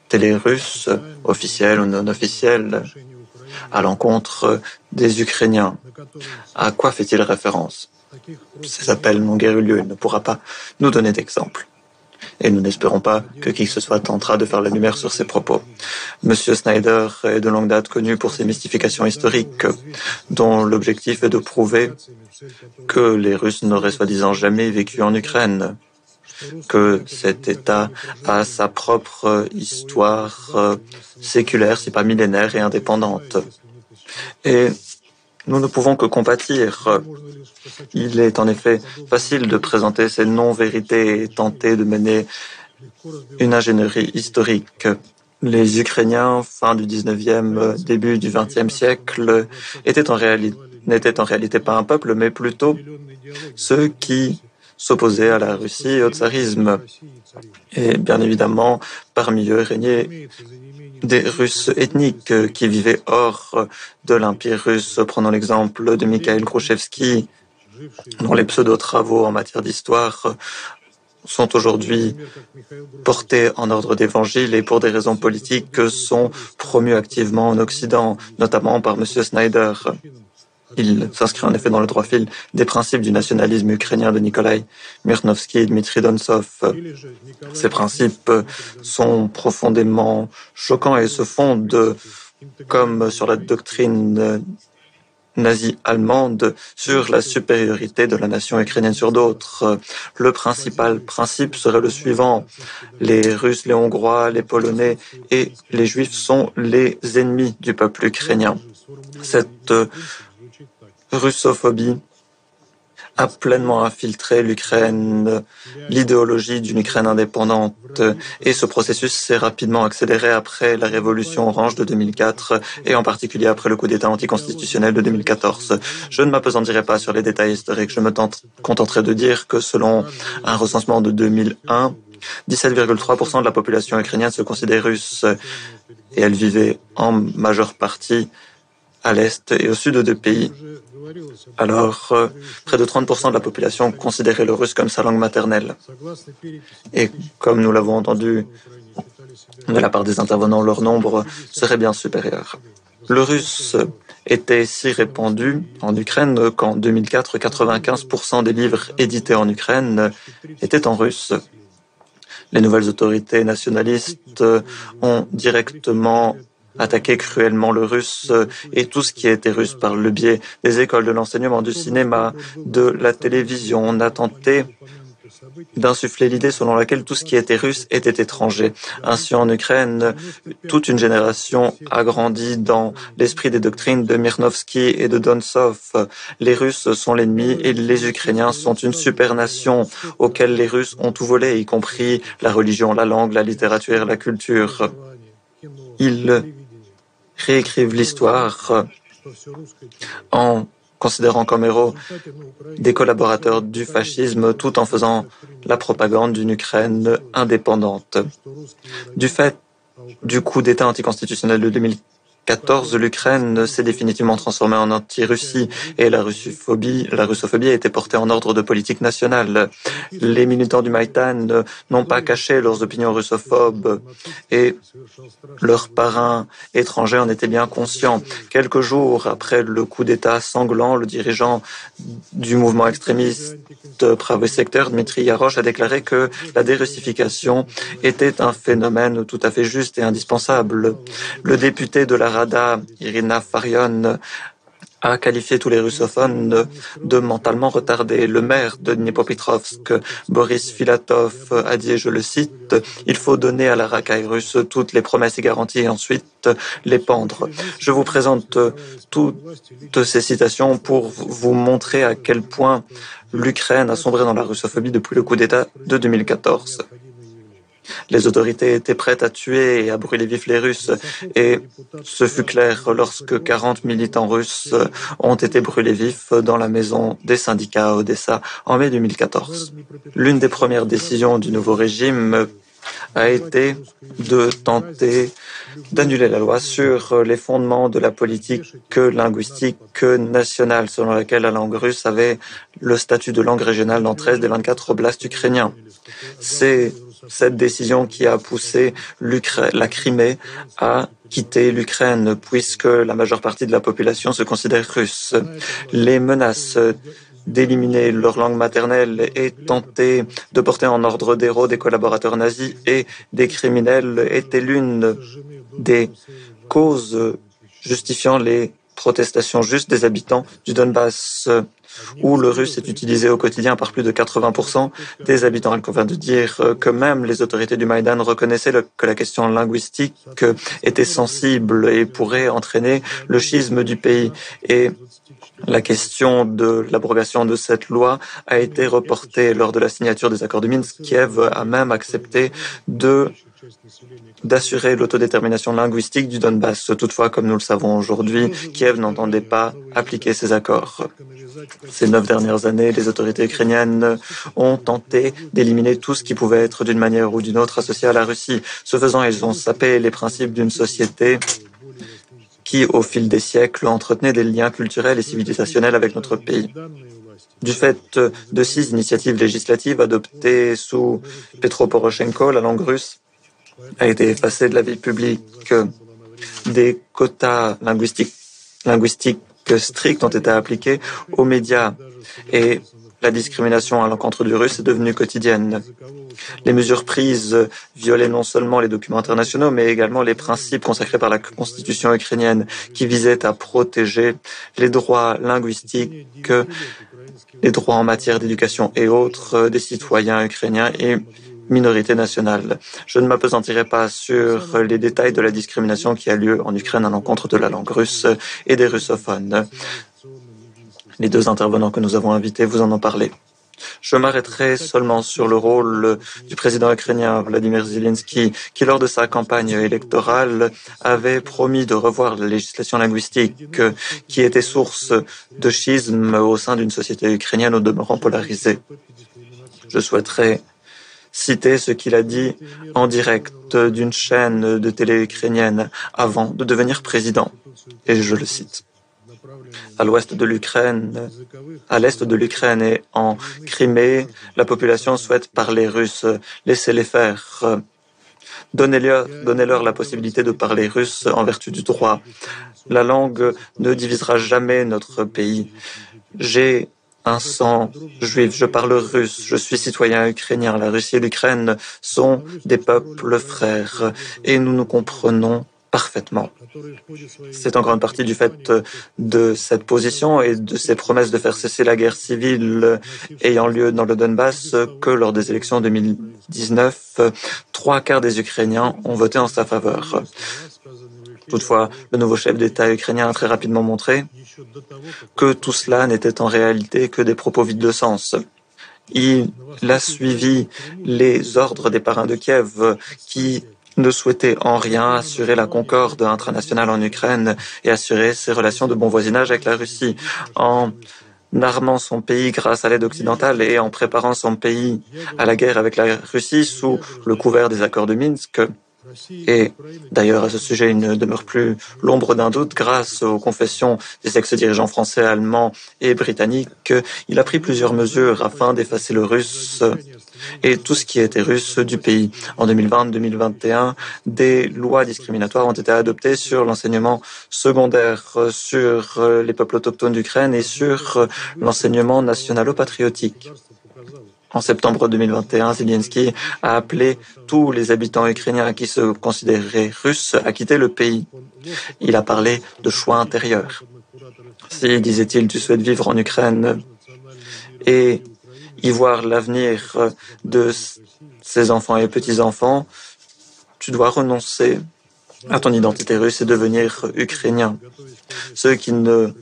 télé russe, officielle ou non officielle, à l'encontre des Ukrainiens? À quoi fait-il référence? Ces appels n'ont guère eu lieu. Il ne pourra pas nous donner d'exemple et nous n'espérons pas que qui que ce soit tentera de faire la lumière sur ces propos. Monsieur Snyder est de longue date connu pour ses mystifications historiques, dont l'objectif est de prouver que les Russes n'auraient soi-disant jamais vécu en Ukraine, que cet État a sa propre histoire euh, séculaire, si pas millénaire et indépendante. Et nous ne pouvons que compatir. Il est en effet facile de présenter ces non-vérités et tenter de mener une ingénierie historique. Les Ukrainiens, fin du 19e, début du 20e siècle, n'étaient en réalité pas un peuple, mais plutôt ceux qui s'opposaient à la Russie et au tsarisme. Et bien évidemment, parmi eux régnaient des Russes ethniques qui vivaient hors de l'Empire russe. Prenons l'exemple de Mikhail Khrouchtchevski, dont les pseudo-travaux en matière d'histoire sont aujourd'hui portés en ordre d'évangile et pour des raisons politiques sont promus activement en Occident, notamment par M. Snyder. Il s'inscrit en effet dans le droit fil des principes du nationalisme ukrainien de Nikolai Myrnovsky et Dmitri Donsov. Ces principes sont profondément choquants et se fondent, comme sur la doctrine nazie allemande, sur la supériorité de la nation ukrainienne sur d'autres. Le principal principe serait le suivant. Les Russes, les Hongrois, les Polonais et les Juifs sont les ennemis du peuple ukrainien. Cette russophobie a pleinement infiltré l'Ukraine, l'idéologie d'une Ukraine indépendante, et ce processus s'est rapidement accéléré après la révolution orange de 2004 et en particulier après le coup d'État anticonstitutionnel de 2014. Je ne m'apesantirai pas sur les détails historiques, je me contenterai de dire que selon un recensement de 2001, 17,3% de la population ukrainienne se considère russe et elle vivait en majeure partie à l'est et au sud de pays. Alors, euh, près de 30% de la population considérait le russe comme sa langue maternelle. Et comme nous l'avons entendu de la part des intervenants, leur nombre serait bien supérieur. Le russe était si répandu en Ukraine qu'en 2004, 95% des livres édités en Ukraine étaient en russe. Les nouvelles autorités nationalistes ont directement attaquer cruellement le russe euh, et tout ce qui était russe par le biais des écoles de l'enseignement, du cinéma, de la télévision. On a tenté d'insuffler l'idée selon laquelle tout ce qui était russe était étranger. Ainsi, en Ukraine, toute une génération a grandi dans l'esprit des doctrines de Mirnovsky et de Donsov. Les Russes sont l'ennemi et les Ukrainiens sont une supernation auxquelles les Russes ont tout volé, y compris la religion, la langue, la littérature, la culture. Ils réécrivent l'histoire en considérant comme héros des collaborateurs du fascisme tout en faisant la propagande d'une Ukraine indépendante. Du fait du coup d'État anticonstitutionnel de 2015, 14, l'Ukraine s'est définitivement transformée en anti-Russie et la russophobie, la russophobie a été portée en ordre de politique nationale. Les militants du Maïdan n'ont pas caché leurs opinions russophobes et leurs parrains étrangers en étaient bien conscients. Quelques jours après le coup d'État sanglant, le dirigeant du mouvement extrémiste Pravый Secteur, Dmitri Yarosh, a déclaré que la dérussification était un phénomène tout à fait juste et indispensable. Le député de la Rada, Irina Farion, a qualifié tous les russophones de mentalement retardés. Le maire de Dnipropetrovsk, Boris Filatov, a dit, je le cite, il faut donner à la racaille russe toutes les promesses et garanties et ensuite les pendre. Je vous présente toutes ces citations pour vous montrer à quel point l'Ukraine a sombré dans la russophobie depuis le coup d'État de 2014. Les autorités étaient prêtes à tuer et à brûler vifs les Russes, et ce fut clair lorsque 40 militants russes ont été brûlés vifs dans la maison des syndicats à Odessa en mai 2014. L'une des premières décisions du nouveau régime a été de tenter d'annuler la loi sur les fondements de la politique linguistique nationale, selon laquelle la langue russe avait le statut de langue régionale dans 13 des 24 oblasts ukrainiens. C'est cette décision qui a poussé la Crimée à quitter l'Ukraine, puisque la majeure partie de la population se considère russe. Les menaces d'éliminer leur langue maternelle et tenter de porter en ordre d'héros des collaborateurs nazis et des criminels était l'une des causes justifiant les protestations justes des habitants du Donbass où le russe est utilisé au quotidien par plus de 80% des habitants. Il convient de dire que même les autorités du Maïdan reconnaissaient que la question linguistique était sensible et pourrait entraîner le schisme du pays. Et La question de l'abrogation de cette loi a été reportée lors de la signature des accords de Minsk. Kiev a même accepté de d'assurer l'autodétermination linguistique du Donbass. Toutefois, comme nous le savons aujourd'hui, Kiev n'entendait pas appliquer ces accords. Ces neuf dernières années, les autorités ukrainiennes ont tenté d'éliminer tout ce qui pouvait être d'une manière ou d'une autre associé à la Russie. Ce faisant, ils ont sapé les principes d'une société qui, au fil des siècles, entretenait des liens culturels et civilisationnels avec notre pays. Du fait de six initiatives législatives adoptées sous Petro Poroshenko, la langue russe a été effacée de la vie publique. Des quotas linguistiques, linguistiques stricts ont été appliqués aux médias et la discrimination à l'encontre du russe est devenue quotidienne. Les mesures prises violaient non seulement les documents internationaux, mais également les principes consacrés par la constitution ukrainienne qui visaient à protéger les droits linguistiques, les droits en matière d'éducation et autres des citoyens ukrainiens et minorité nationale. Je ne m'apesantirai pas sur les détails de la discrimination qui a lieu en Ukraine à l'encontre de la langue russe et des russophones. Les deux intervenants que nous avons invités vous en ont parlé. Je m'arrêterai seulement sur le rôle du président ukrainien Vladimir Zelensky, qui lors de sa campagne électorale avait promis de revoir la législation linguistique qui était source de schisme au sein d'une société ukrainienne au demeurant polarisée. Je souhaiterais citer ce qu'il a dit en direct d'une chaîne de télé ukrainienne avant de devenir président. Et je le cite. À l'ouest de l'Ukraine, à l'est de l'Ukraine et en Crimée, la population souhaite parler russe. Laissez-les faire. Donnez-leur donnez la possibilité de parler russe en vertu du droit. La langue ne divisera jamais notre pays. J'ai un sang juif, je parle russe, je suis citoyen ukrainien. La Russie et l'Ukraine sont des peuples frères et nous nous comprenons parfaitement. C'est en grande partie du fait de cette position et de ces promesses de faire cesser la guerre civile ayant lieu dans le Donbass que lors des élections 2019, trois quarts des Ukrainiens ont voté en sa faveur. Toutefois, le nouveau chef d'État ukrainien a très rapidement montré que tout cela n'était en réalité que des propos vides de sens. Il a suivi les ordres des parrains de Kiev qui ne souhaitaient en rien assurer la concorde internationale en Ukraine et assurer ses relations de bon voisinage avec la Russie. En armant son pays grâce à l'aide occidentale et en préparant son pays à la guerre avec la Russie sous le couvert des accords de Minsk, et d'ailleurs, à ce sujet, il ne demeure plus l'ombre d'un doute grâce aux confessions des ex-dirigeants français, allemands et britanniques. Il a pris plusieurs mesures afin d'effacer le russe et tout ce qui était russe du pays. En 2020-2021, des lois discriminatoires ont été adoptées sur l'enseignement secondaire, sur les peuples autochtones d'Ukraine et sur l'enseignement nationalo-patriotique. En septembre 2021, Zelensky a appelé tous les habitants ukrainiens qui se considéraient russes à quitter le pays. Il a parlé de choix intérieur. Si, disait-il, tu souhaites vivre en Ukraine et y voir l'avenir de ses enfants et petits-enfants, tu dois renoncer à ton identité russe et devenir ukrainien. Ceux qui ne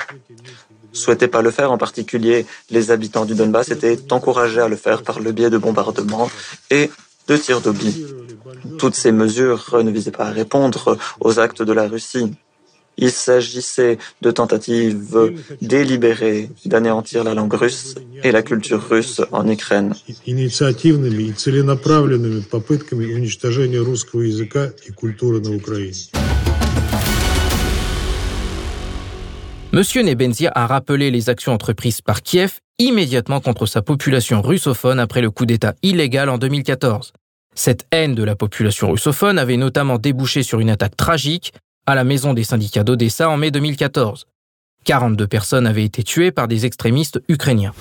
souhaitaient pas le faire, en particulier les habitants du Donbass étaient encouragés à le faire par le biais de bombardements et de tirs d'obus. Toutes ces mesures ne visaient pas à répondre aux actes de la Russie. Il s'agissait de tentatives délibérées d'anéantir la langue russe et la culture russe en Ukraine. M. Nebenzia a rappelé les actions entreprises par Kiev immédiatement contre sa population russophone après le coup d'État illégal en 2014. Cette haine de la population russophone avait notamment débouché sur une attaque tragique à la maison des syndicats d'Odessa en mai 2014. 42 personnes avaient été tuées par des extrémistes ukrainiens.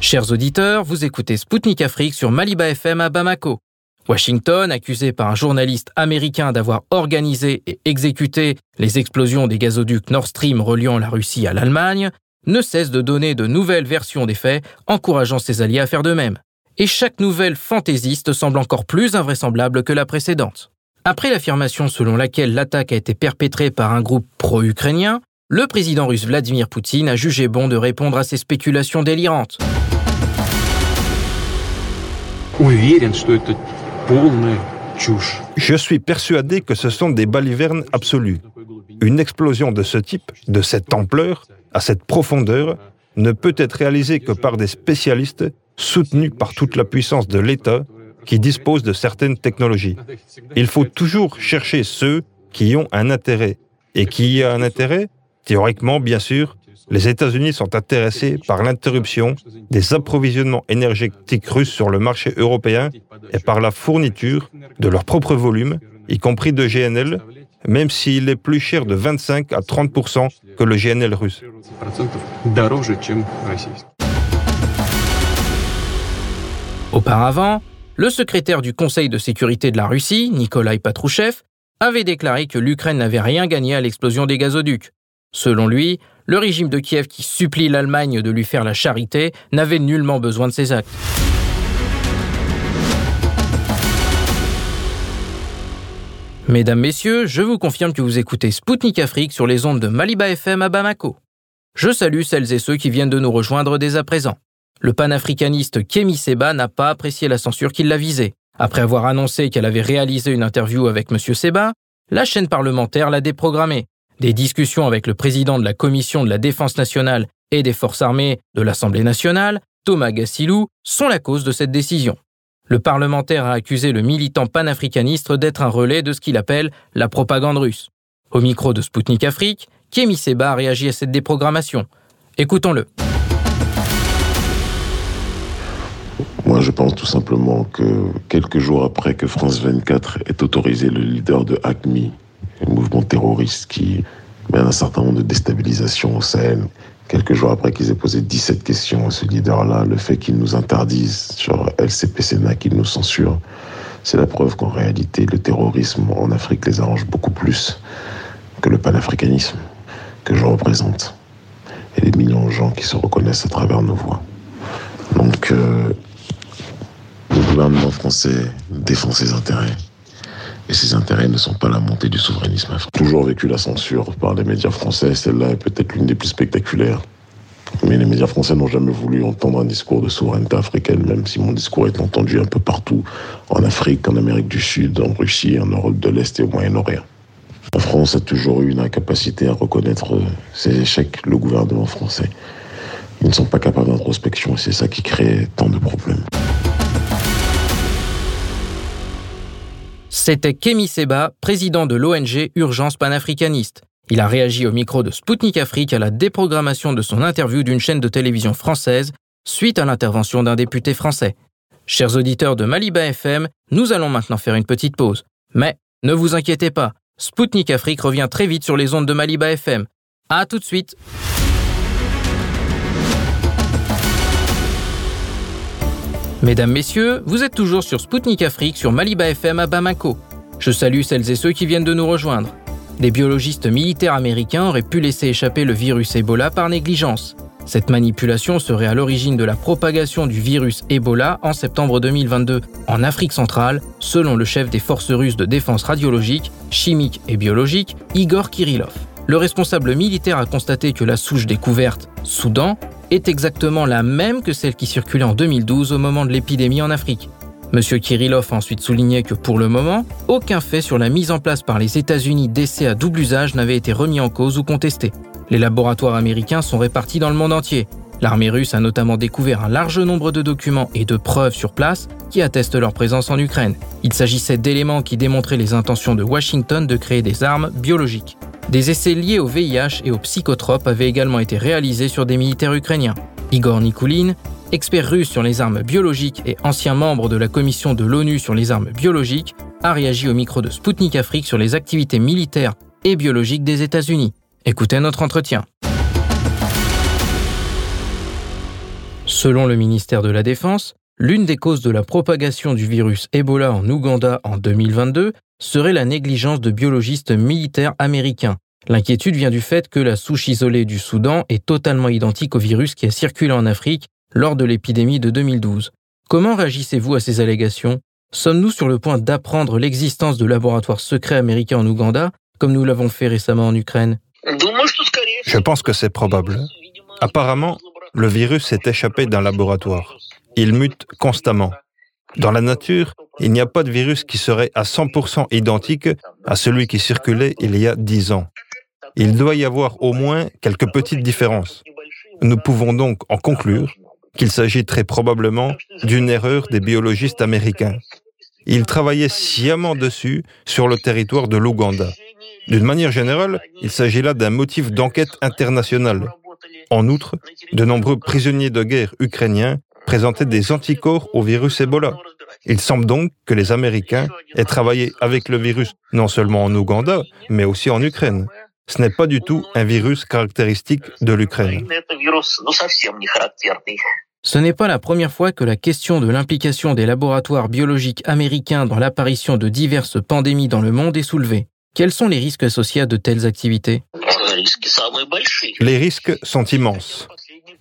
Chers auditeurs, vous écoutez Spoutnik Afrique sur Maliba FM à Bamako. Washington, accusé par un journaliste américain d'avoir organisé et exécuté les explosions des gazoducs Nord Stream reliant la Russie à l'Allemagne, ne cesse de donner de nouvelles versions des faits, encourageant ses alliés à faire de même. Et chaque nouvelle fantaisiste semble encore plus invraisemblable que la précédente. Après l'affirmation selon laquelle l'attaque a été perpétrée par un groupe pro-ukrainien, le président russe Vladimir Poutine a jugé bon de répondre à ces spéculations délirantes. Je suis persuadé que ce sont des balivernes absolues. Une explosion de ce type, de cette ampleur, à cette profondeur, ne peut être réalisée que par des spécialistes soutenus par toute la puissance de l'État qui dispose de certaines technologies. Il faut toujours chercher ceux qui ont un intérêt. Et qui a un intérêt? Théoriquement, bien sûr, les États-Unis sont intéressés par l'interruption des approvisionnements énergétiques russes sur le marché européen et par la fourniture de leur propre volume, y compris de GNL, même s'il est plus cher de 25 à 30% que le GNL russe. Auparavant, le secrétaire du Conseil de sécurité de la Russie, Nikolai Patrouchev, avait déclaré que l'Ukraine n'avait rien gagné à l'explosion des gazoducs. Selon lui, le régime de Kiev qui supplie l'Allemagne de lui faire la charité n'avait nullement besoin de ces actes. Mesdames, Messieurs, je vous confirme que vous écoutez Spoutnik Afrique sur les ondes de Maliba FM à Bamako. Je salue celles et ceux qui viennent de nous rejoindre dès à présent. Le panafricaniste Kemi Seba n'a pas apprécié la censure qui l'a visée. Après avoir annoncé qu'elle avait réalisé une interview avec M. Seba, la chaîne parlementaire l'a déprogrammée. Des discussions avec le président de la Commission de la Défense nationale et des forces armées de l'Assemblée nationale, Thomas Gassilou, sont la cause de cette décision. Le parlementaire a accusé le militant panafricaniste d'être un relais de ce qu'il appelle la propagande russe. Au micro de Spoutnik Afrique, Kémy Seba a réagi à cette déprogrammation. Écoutons-le. Moi, je pense tout simplement que quelques jours après que France 24 ait autorisé le leader de ACMI un mouvement terroriste qui mène un certain nombre de déstabilisations au Sahel. Quelques jours après qu'ils aient posé 17 questions à ce leader-là, le fait qu'ils nous interdisent sur LCP-SENA, qu'ils nous censurent, c'est la preuve qu'en réalité, le terrorisme en Afrique les arrange beaucoup plus que le panafricanisme que je représente et les millions de gens qui se reconnaissent à travers nos voix. Donc, euh, le gouvernement français défend ses intérêts. Et ces intérêts ne sont pas la montée du souverainisme africain. Toujours vécu la censure par les médias français, celle-là est peut-être l'une des plus spectaculaires. Mais les médias français n'ont jamais voulu entendre un discours de souveraineté africaine, même si mon discours est entendu un peu partout, en Afrique, en Amérique du Sud, en Russie, en Europe de l'Est et au Moyen-Orient. La France a toujours eu une incapacité à reconnaître ses échecs, le gouvernement français. Ils ne sont pas capables d'introspection et c'est ça qui crée tant de problèmes. C'était Kémy Seba, président de l'ONG Urgence panafricaniste. Il a réagi au micro de Spoutnik Afrique à la déprogrammation de son interview d'une chaîne de télévision française suite à l'intervention d'un député français. Chers auditeurs de Maliba FM, nous allons maintenant faire une petite pause. Mais ne vous inquiétez pas, Spoutnik Afrique revient très vite sur les ondes de Maliba FM. À tout de suite. Mesdames, Messieurs, vous êtes toujours sur Spoutnik Afrique sur Maliba FM à Bamako. Je salue celles et ceux qui viennent de nous rejoindre. Des biologistes militaires américains auraient pu laisser échapper le virus Ebola par négligence. Cette manipulation serait à l'origine de la propagation du virus Ebola en septembre 2022 en Afrique centrale, selon le chef des forces russes de défense radiologique, chimique et biologique, Igor Kirillov. Le responsable militaire a constaté que la souche découverte, Soudan, est exactement la même que celle qui circulait en 2012 au moment de l'épidémie en Afrique. M. Kirillov a ensuite souligné que pour le moment, aucun fait sur la mise en place par les États-Unis d'essais à double usage n'avait été remis en cause ou contesté. Les laboratoires américains sont répartis dans le monde entier. L'armée russe a notamment découvert un large nombre de documents et de preuves sur place qui attestent leur présence en Ukraine. Il s'agissait d'éléments qui démontraient les intentions de Washington de créer des armes biologiques. Des essais liés au VIH et aux psychotropes avaient également été réalisés sur des militaires ukrainiens. Igor Nikulin, expert russe sur les armes biologiques et ancien membre de la commission de l'ONU sur les armes biologiques, a réagi au micro de Sputnik Afrique sur les activités militaires et biologiques des États-Unis. Écoutez notre entretien. Selon le ministère de la Défense, l'une des causes de la propagation du virus Ebola en Ouganda en 2022 serait la négligence de biologistes militaires américains. L'inquiétude vient du fait que la souche isolée du Soudan est totalement identique au virus qui a circulé en Afrique lors de l'épidémie de 2012. Comment réagissez-vous à ces allégations? Sommes-nous sur le point d'apprendre l'existence de laboratoires secrets américains en Ouganda, comme nous l'avons fait récemment en Ukraine? Je pense que c'est probable. Apparemment, le virus s'est échappé d'un laboratoire. Il mute constamment. Dans la nature, il n'y a pas de virus qui serait à 100% identique à celui qui circulait il y a 10 ans. Il doit y avoir au moins quelques petites différences. Nous pouvons donc en conclure qu'il s'agit très probablement d'une erreur des biologistes américains. Ils travaillaient sciemment dessus sur le territoire de l'Ouganda. D'une manière générale, il s'agit là d'un motif d'enquête internationale. En outre, de nombreux prisonniers de guerre ukrainiens présentaient des anticorps au virus Ebola. Il semble donc que les Américains aient travaillé avec le virus non seulement en Ouganda, mais aussi en Ukraine. Ce n'est pas du tout un virus caractéristique de l'Ukraine. Ce n'est pas la première fois que la question de l'implication des laboratoires biologiques américains dans l'apparition de diverses pandémies dans le monde est soulevée. Quels sont les risques associés à de telles activités? Les risques sont immenses.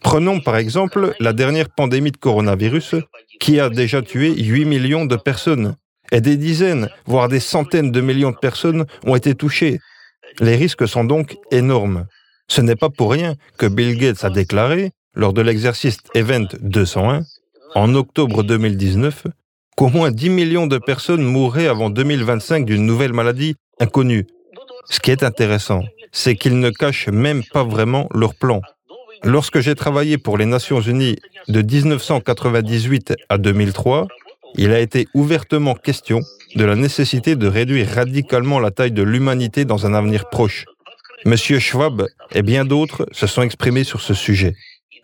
Prenons par exemple la dernière pandémie de coronavirus qui a déjà tué 8 millions de personnes. Et des dizaines, voire des centaines de millions de personnes ont été touchées. Les risques sont donc énormes. Ce n'est pas pour rien que Bill Gates a déclaré, lors de l'exercice Event 201, en octobre 2019, qu'au moins 10 millions de personnes mourraient avant 2025 d'une nouvelle maladie inconnue. Ce qui est intéressant, c'est qu'ils ne cachent même pas vraiment leur plan. Lorsque j'ai travaillé pour les Nations Unies de 1998 à 2003, il a été ouvertement question de la nécessité de réduire radicalement la taille de l'humanité dans un avenir proche. Monsieur Schwab et bien d'autres se sont exprimés sur ce sujet.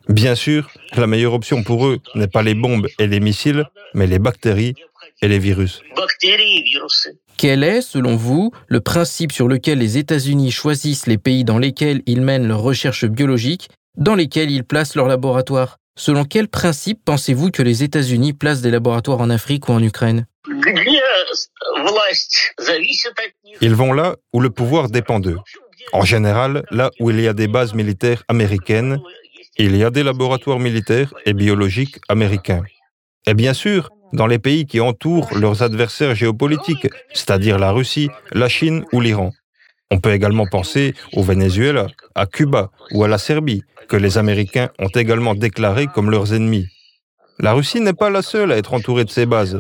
Bien sûr, la meilleure option pour eux n'est pas les bombes et les missiles, mais les bactéries et les virus. Quel est, selon vous, le principe sur lequel les États-Unis choisissent les pays dans lesquels ils mènent leurs recherches biologiques, dans lesquels ils placent leurs laboratoires Selon quel principe pensez-vous que les États-Unis placent des laboratoires en Afrique ou en Ukraine? Ils vont là où le pouvoir dépend d'eux. En général, là où il y a des bases militaires américaines, il y a des laboratoires militaires et biologiques américains. Et bien sûr, dans les pays qui entourent leurs adversaires géopolitiques, c'est-à-dire la Russie, la Chine ou l'Iran. On peut également penser au Venezuela, à Cuba ou à la Serbie, que les Américains ont également déclarés comme leurs ennemis. La Russie n'est pas la seule à être entourée de ces bases.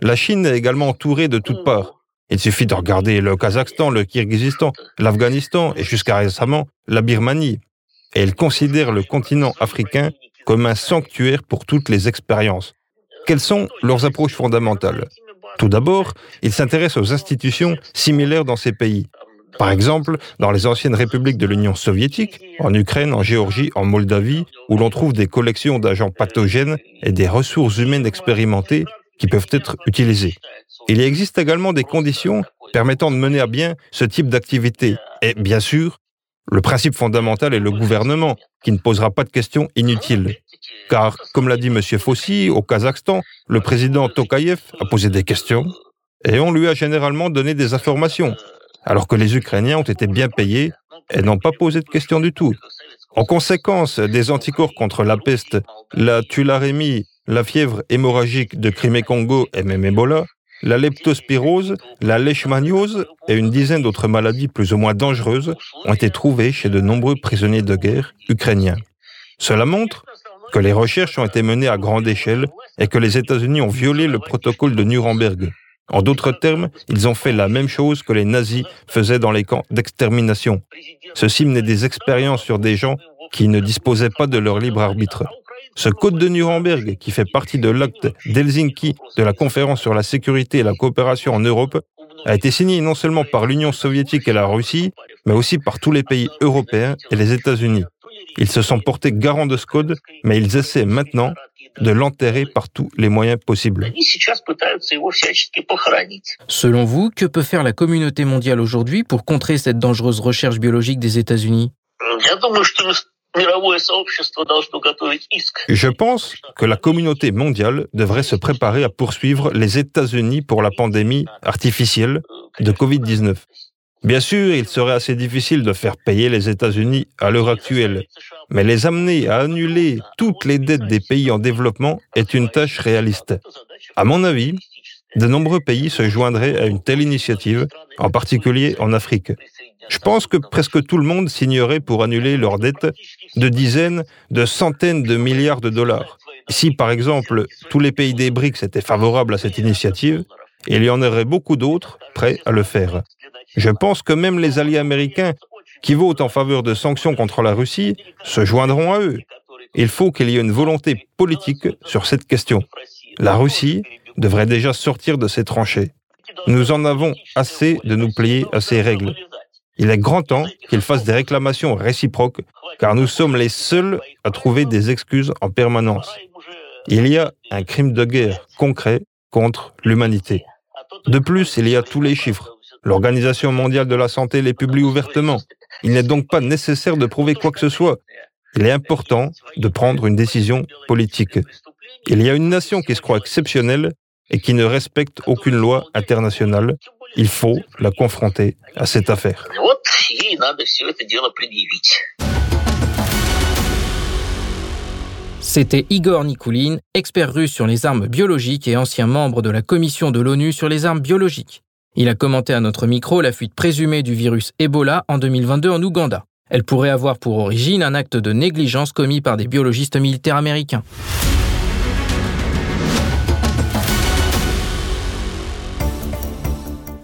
La Chine est également entourée de toutes parts. Il suffit de regarder le Kazakhstan, le Kirghizistan, l'Afghanistan et jusqu'à récemment la Birmanie. Et ils considèrent le continent africain comme un sanctuaire pour toutes les expériences. Quelles sont leurs approches fondamentales? Tout d'abord, ils s'intéressent aux institutions similaires dans ces pays. Par exemple, dans les anciennes républiques de l'Union soviétique, en Ukraine, en Géorgie, en Moldavie, où l'on trouve des collections d'agents pathogènes et des ressources humaines expérimentées qui peuvent être utilisées. Il existe également des conditions permettant de mener à bien ce type d'activité. Et bien sûr, le principe fondamental est le gouvernement, qui ne posera pas de questions inutiles. Car, comme l'a dit M. Fossi, au Kazakhstan, le président Tokayev a posé des questions et on lui a généralement donné des informations, alors que les Ukrainiens ont été bien payés et n'ont pas posé de questions du tout. En conséquence des anticorps contre la peste, la tularémie, la fièvre hémorragique de Crimée-Congo et même Ebola, la leptospirose, la leishmaniose et une dizaine d'autres maladies plus ou moins dangereuses ont été trouvées chez de nombreux prisonniers de guerre ukrainiens. Cela montre que les recherches ont été menées à grande échelle et que les États-Unis ont violé le protocole de Nuremberg. En d'autres termes, ils ont fait la même chose que les nazis faisaient dans les camps d'extermination. Ceci menait des expériences sur des gens qui ne disposaient pas de leur libre arbitre. Ce code de Nuremberg, qui fait partie de l'acte d'Helsinki de la conférence sur la sécurité et la coopération en Europe, a été signé non seulement par l'Union soviétique et la Russie, mais aussi par tous les pays européens et les États-Unis. Ils se sont portés garants de ce code, mais ils essaient maintenant de l'enterrer par tous les moyens possibles. Selon vous, que peut faire la communauté mondiale aujourd'hui pour contrer cette dangereuse recherche biologique des États-Unis? Je pense que la communauté mondiale devrait se préparer à poursuivre les États-Unis pour la pandémie artificielle de Covid-19. Bien sûr, il serait assez difficile de faire payer les États-Unis à l'heure actuelle, mais les amener à annuler toutes les dettes des pays en développement est une tâche réaliste. À mon avis, de nombreux pays se joindraient à une telle initiative, en particulier en Afrique. Je pense que presque tout le monde signerait pour annuler leurs dettes de dizaines, de centaines de milliards de dollars. Si, par exemple, tous les pays des BRICS étaient favorables à cette initiative, il y en aurait beaucoup d'autres prêts à le faire. Je pense que même les alliés américains qui votent en faveur de sanctions contre la Russie se joindront à eux. Il faut qu'il y ait une volonté politique sur cette question. La Russie devrait déjà sortir de ses tranchées. Nous en avons assez de nous plier à ces règles. Il est grand temps qu'il fasse des réclamations réciproques, car nous sommes les seuls à trouver des excuses en permanence. Il y a un crime de guerre concret contre l'humanité. De plus, il y a tous les chiffres. L'Organisation mondiale de la santé les publie ouvertement. Il n'est donc pas nécessaire de prouver quoi que ce soit. Il est important de prendre une décision politique. Il y a une nation qui se croit exceptionnelle et qui ne respecte aucune loi internationale. Il faut la confronter à cette affaire. C'était Igor Nikoulin, expert russe sur les armes biologiques et ancien membre de la commission de l'ONU sur les armes biologiques. Il a commenté à notre micro la fuite présumée du virus Ebola en 2022 en Ouganda. Elle pourrait avoir pour origine un acte de négligence commis par des biologistes militaires américains.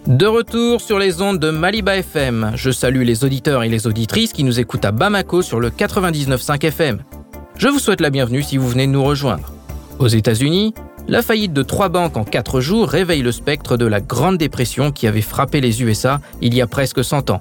De retour sur les ondes de Maliba FM, je salue les auditeurs et les auditrices qui nous écoutent à Bamako sur le 99.5 FM. Je vous souhaite la bienvenue si vous venez nous rejoindre. Aux États-Unis, la faillite de trois banques en quatre jours réveille le spectre de la Grande Dépression qui avait frappé les USA il y a presque 100 ans.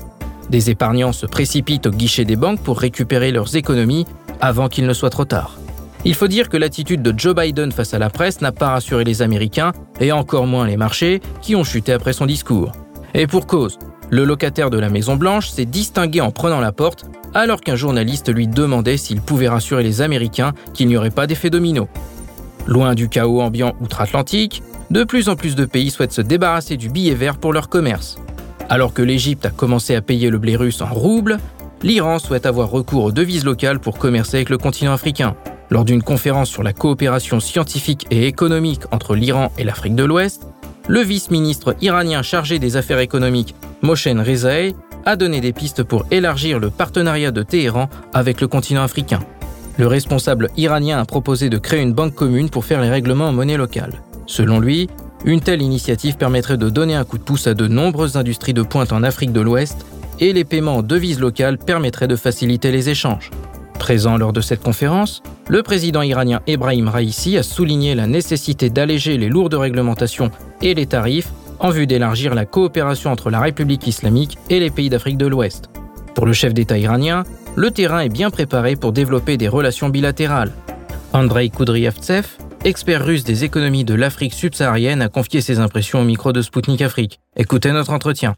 Des épargnants se précipitent au guichet des banques pour récupérer leurs économies avant qu'il ne soit trop tard. Il faut dire que l'attitude de Joe Biden face à la presse n'a pas rassuré les Américains, et encore moins les marchés, qui ont chuté après son discours. Et pour cause, le locataire de la Maison-Blanche s'est distingué en prenant la porte, alors qu'un journaliste lui demandait s'il pouvait rassurer les Américains qu'il n'y aurait pas d'effet domino. Loin du chaos ambiant outre-Atlantique, de plus en plus de pays souhaitent se débarrasser du billet vert pour leur commerce. Alors que l'Égypte a commencé à payer le blé russe en roubles, l'Iran souhaite avoir recours aux devises locales pour commercer avec le continent africain. Lors d'une conférence sur la coopération scientifique et économique entre l'Iran et l'Afrique de l'Ouest, le vice-ministre iranien chargé des affaires économiques, Moshen Rezaei, a donné des pistes pour élargir le partenariat de Téhéran avec le continent africain. Le responsable iranien a proposé de créer une banque commune pour faire les règlements en monnaie locale. Selon lui, une telle initiative permettrait de donner un coup de pouce à de nombreuses industries de pointe en Afrique de l'Ouest et les paiements en devises locales permettraient de faciliter les échanges. Présent lors de cette conférence, le président iranien Ebrahim Raisi a souligné la nécessité d'alléger les lourdes réglementations et les tarifs en vue d'élargir la coopération entre la République islamique et les pays d'Afrique de l'Ouest. Pour le chef d'État iranien, le terrain est bien préparé pour développer des relations bilatérales. Andrei Koudriavtsev, expert russe des économies de l'Afrique subsaharienne, a confié ses impressions au micro de Sputnik Afrique. Écoutez notre entretien.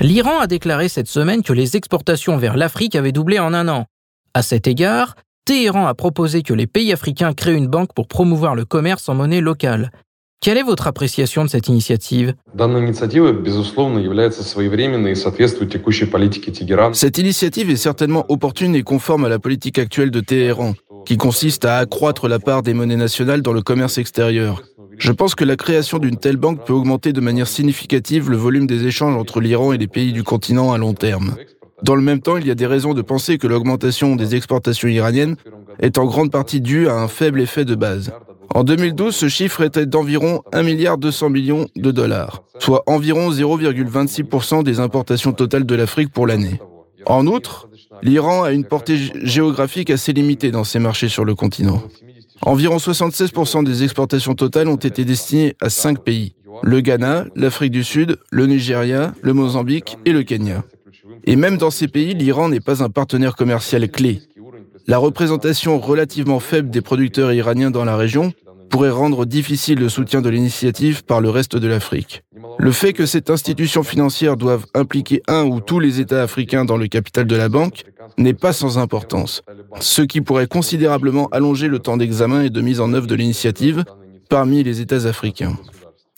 L'Iran a déclaré cette semaine que les exportations vers l'Afrique avaient doublé en un an. À cet égard, Téhéran a proposé que les pays africains créent une banque pour promouvoir le commerce en monnaie locale. Quelle est votre appréciation de cette initiative? Cette initiative est certainement opportune et conforme à la politique actuelle de Téhéran, qui consiste à accroître la part des monnaies nationales dans le commerce extérieur. Je pense que la création d'une telle banque peut augmenter de manière significative le volume des échanges entre l'Iran et les pays du continent à long terme. Dans le même temps, il y a des raisons de penser que l'augmentation des exportations iraniennes est en grande partie due à un faible effet de base. En 2012, ce chiffre était d'environ 1,2 milliard millions de dollars, soit environ 0,26% des importations totales de l'Afrique pour l'année. En outre, l'Iran a une portée géographique assez limitée dans ses marchés sur le continent. Environ 76% des exportations totales ont été destinées à cinq pays. Le Ghana, l'Afrique du Sud, le Nigeria, le Mozambique et le Kenya. Et même dans ces pays, l'Iran n'est pas un partenaire commercial clé. La représentation relativement faible des producteurs iraniens dans la région pourrait rendre difficile le soutien de l'initiative par le reste de l'Afrique. Le fait que cette institution financière doive impliquer un ou tous les États africains dans le capital de la banque n'est pas sans importance, ce qui pourrait considérablement allonger le temps d'examen et de mise en œuvre de l'initiative parmi les États africains.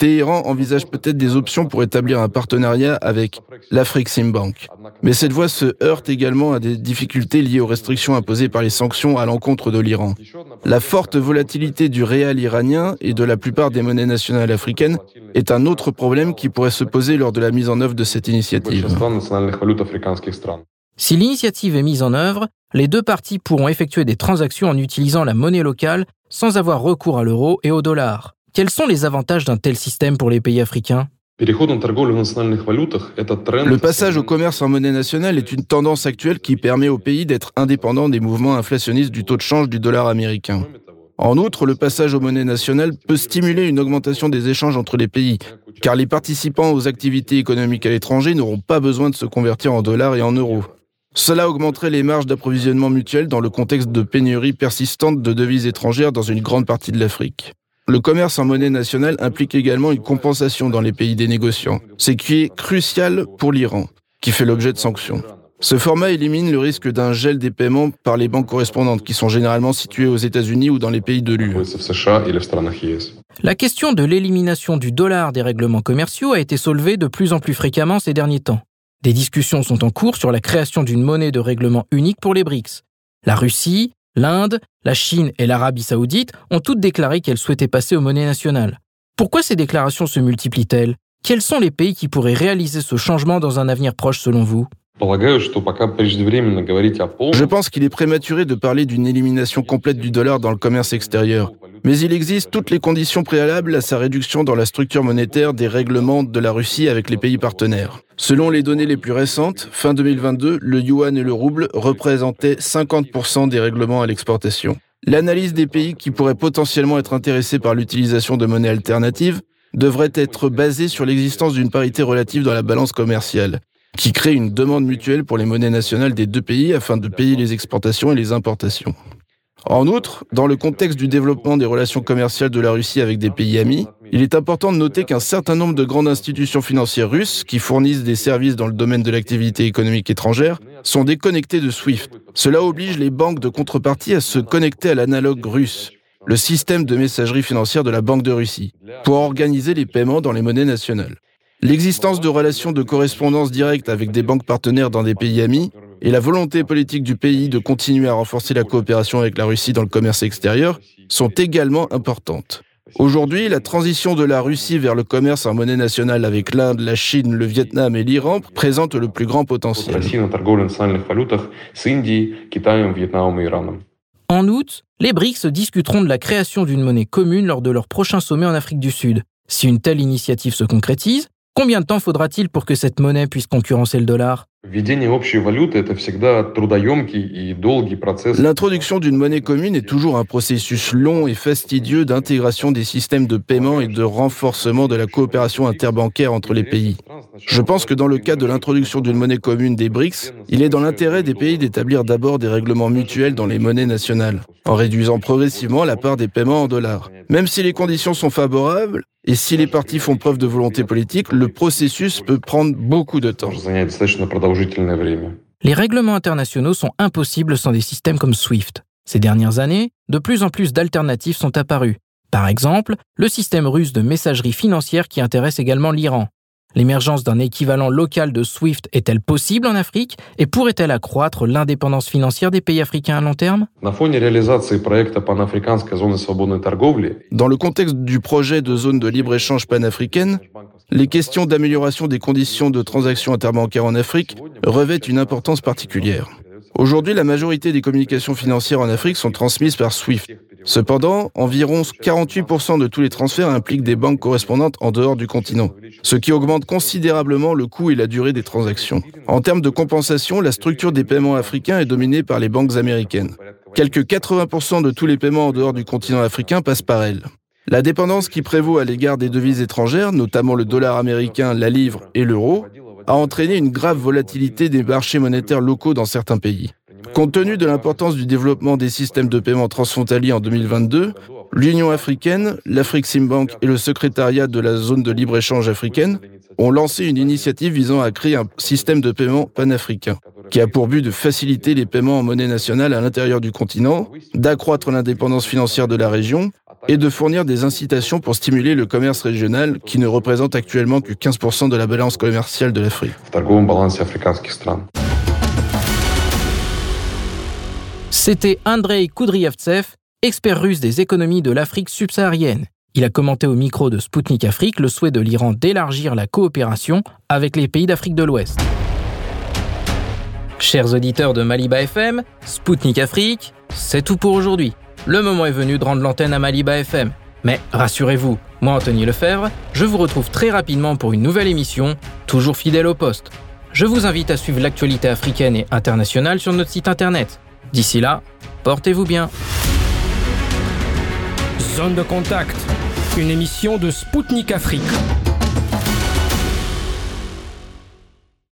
Téhéran envisage peut-être des options pour établir un partenariat avec l'Afrique Bank. Mais cette voie se heurte également à des difficultés liées aux restrictions imposées par les sanctions à l'encontre de l'Iran. La forte volatilité du réal iranien et de la plupart des monnaies nationales africaines est un autre problème qui pourrait se poser lors de la mise en œuvre de cette initiative. Si l'initiative est mise en œuvre, les deux parties pourront effectuer des transactions en utilisant la monnaie locale sans avoir recours à l'euro et au dollar. Quels sont les avantages d'un tel système pour les pays africains? Le passage au commerce en monnaie nationale est une tendance actuelle qui permet au pays d'être indépendant des mouvements inflationnistes du taux de change du dollar américain. En outre, le passage aux monnaies nationales peut stimuler une augmentation des échanges entre les pays, car les participants aux activités économiques à l'étranger n'auront pas besoin de se convertir en dollars et en euros. Cela augmenterait les marges d'approvisionnement mutuel dans le contexte de pénurie persistante de devises étrangères dans une grande partie de l'Afrique. Le commerce en monnaie nationale implique également une compensation dans les pays des négociants, ce qui est crucial pour l'Iran, qui fait l'objet de sanctions. Ce format élimine le risque d'un gel des paiements par les banques correspondantes, qui sont généralement situées aux États-Unis ou dans les pays de l'UE. La question de l'élimination du dollar des règlements commerciaux a été soulevée de plus en plus fréquemment ces derniers temps. Des discussions sont en cours sur la création d'une monnaie de règlement unique pour les BRICS. La Russie, L'Inde, la Chine et l'Arabie saoudite ont toutes déclaré qu'elles souhaitaient passer aux monnaies nationales. Pourquoi ces déclarations se multiplient-elles? Quels sont les pays qui pourraient réaliser ce changement dans un avenir proche selon vous? Je pense qu'il est prématuré de parler d'une élimination complète du dollar dans le commerce extérieur. Mais il existe toutes les conditions préalables à sa réduction dans la structure monétaire des règlements de la Russie avec les pays partenaires. Selon les données les plus récentes, fin 2022, le yuan et le rouble représentaient 50% des règlements à l'exportation. L'analyse des pays qui pourraient potentiellement être intéressés par l'utilisation de monnaies alternatives devrait être basée sur l'existence d'une parité relative dans la balance commerciale, qui crée une demande mutuelle pour les monnaies nationales des deux pays afin de payer les exportations et les importations. En outre, dans le contexte du développement des relations commerciales de la Russie avec des pays amis, il est important de noter qu'un certain nombre de grandes institutions financières russes qui fournissent des services dans le domaine de l'activité économique étrangère sont déconnectées de SWIFT. Cela oblige les banques de contrepartie à se connecter à l'analogue russe, le système de messagerie financière de la Banque de Russie, pour organiser les paiements dans les monnaies nationales. L'existence de relations de correspondance directe avec des banques partenaires dans des pays amis et la volonté politique du pays de continuer à renforcer la coopération avec la Russie dans le commerce extérieur sont également importantes. Aujourd'hui, la transition de la Russie vers le commerce en monnaie nationale avec l'Inde, la Chine, le Vietnam et l'Iran présente le plus grand potentiel. En août, les BRICS discuteront de la création d'une monnaie commune lors de leur prochain sommet en Afrique du Sud. Si une telle initiative se concrétise, combien de temps faudra-t-il pour que cette monnaie puisse concurrencer le dollar? L'introduction d'une monnaie commune est toujours un processus long et fastidieux d'intégration des systèmes de paiement et de renforcement de la coopération interbancaire entre les pays. Je pense que dans le cas de l'introduction d'une monnaie commune des BRICS, il est dans l'intérêt des pays d'établir d'abord des règlements mutuels dans les monnaies nationales, en réduisant progressivement la part des paiements en dollars. Même si les conditions sont favorables, et si les partis font preuve de volonté politique, le processus peut prendre beaucoup de temps. Les règlements internationaux sont impossibles sans des systèmes comme SWIFT. Ces dernières années, de plus en plus d'alternatives sont apparues. Par exemple, le système russe de messagerie financière qui intéresse également l'Iran. L'émergence d'un équivalent local de SWIFT est-elle possible en Afrique et pourrait-elle accroître l'indépendance financière des pays africains à long terme? Dans le contexte du projet de zone de libre-échange panafricaine, les questions d'amélioration des conditions de transactions interbancaires en Afrique revêtent une importance particulière. Aujourd'hui, la majorité des communications financières en Afrique sont transmises par SWIFT. Cependant, environ 48% de tous les transferts impliquent des banques correspondantes en dehors du continent, ce qui augmente considérablement le coût et la durée des transactions. En termes de compensation, la structure des paiements africains est dominée par les banques américaines. Quelques 80% de tous les paiements en dehors du continent africain passent par elles. La dépendance qui prévaut à l'égard des devises étrangères, notamment le dollar américain, la livre et l'euro, a entraîné une grave volatilité des marchés monétaires locaux dans certains pays. Compte tenu de l'importance du développement des systèmes de paiement transfrontaliers en 2022, l'Union africaine, l'Afrique Bank et le secrétariat de la zone de libre-échange africaine ont lancé une initiative visant à créer un système de paiement panafricain qui a pour but de faciliter les paiements en monnaie nationale à l'intérieur du continent, d'accroître l'indépendance financière de la région et de fournir des incitations pour stimuler le commerce régional qui ne représente actuellement que 15% de la balance commerciale de l'Afrique. C'était Andrei Koudriavtsev, expert russe des économies de l'Afrique subsaharienne. Il a commenté au micro de Sputnik Afrique le souhait de l'Iran d'élargir la coopération avec les pays d'Afrique de l'Ouest. Chers auditeurs de Maliba FM, Sputnik Afrique, c'est tout pour aujourd'hui. Le moment est venu de rendre l'antenne à Maliba FM. Mais rassurez-vous, moi Anthony Lefebvre, je vous retrouve très rapidement pour une nouvelle émission, toujours fidèle au poste. Je vous invite à suivre l'actualité africaine et internationale sur notre site internet. D'ici là, portez-vous bien. Zone de contact, une émission de Spoutnik Afrique.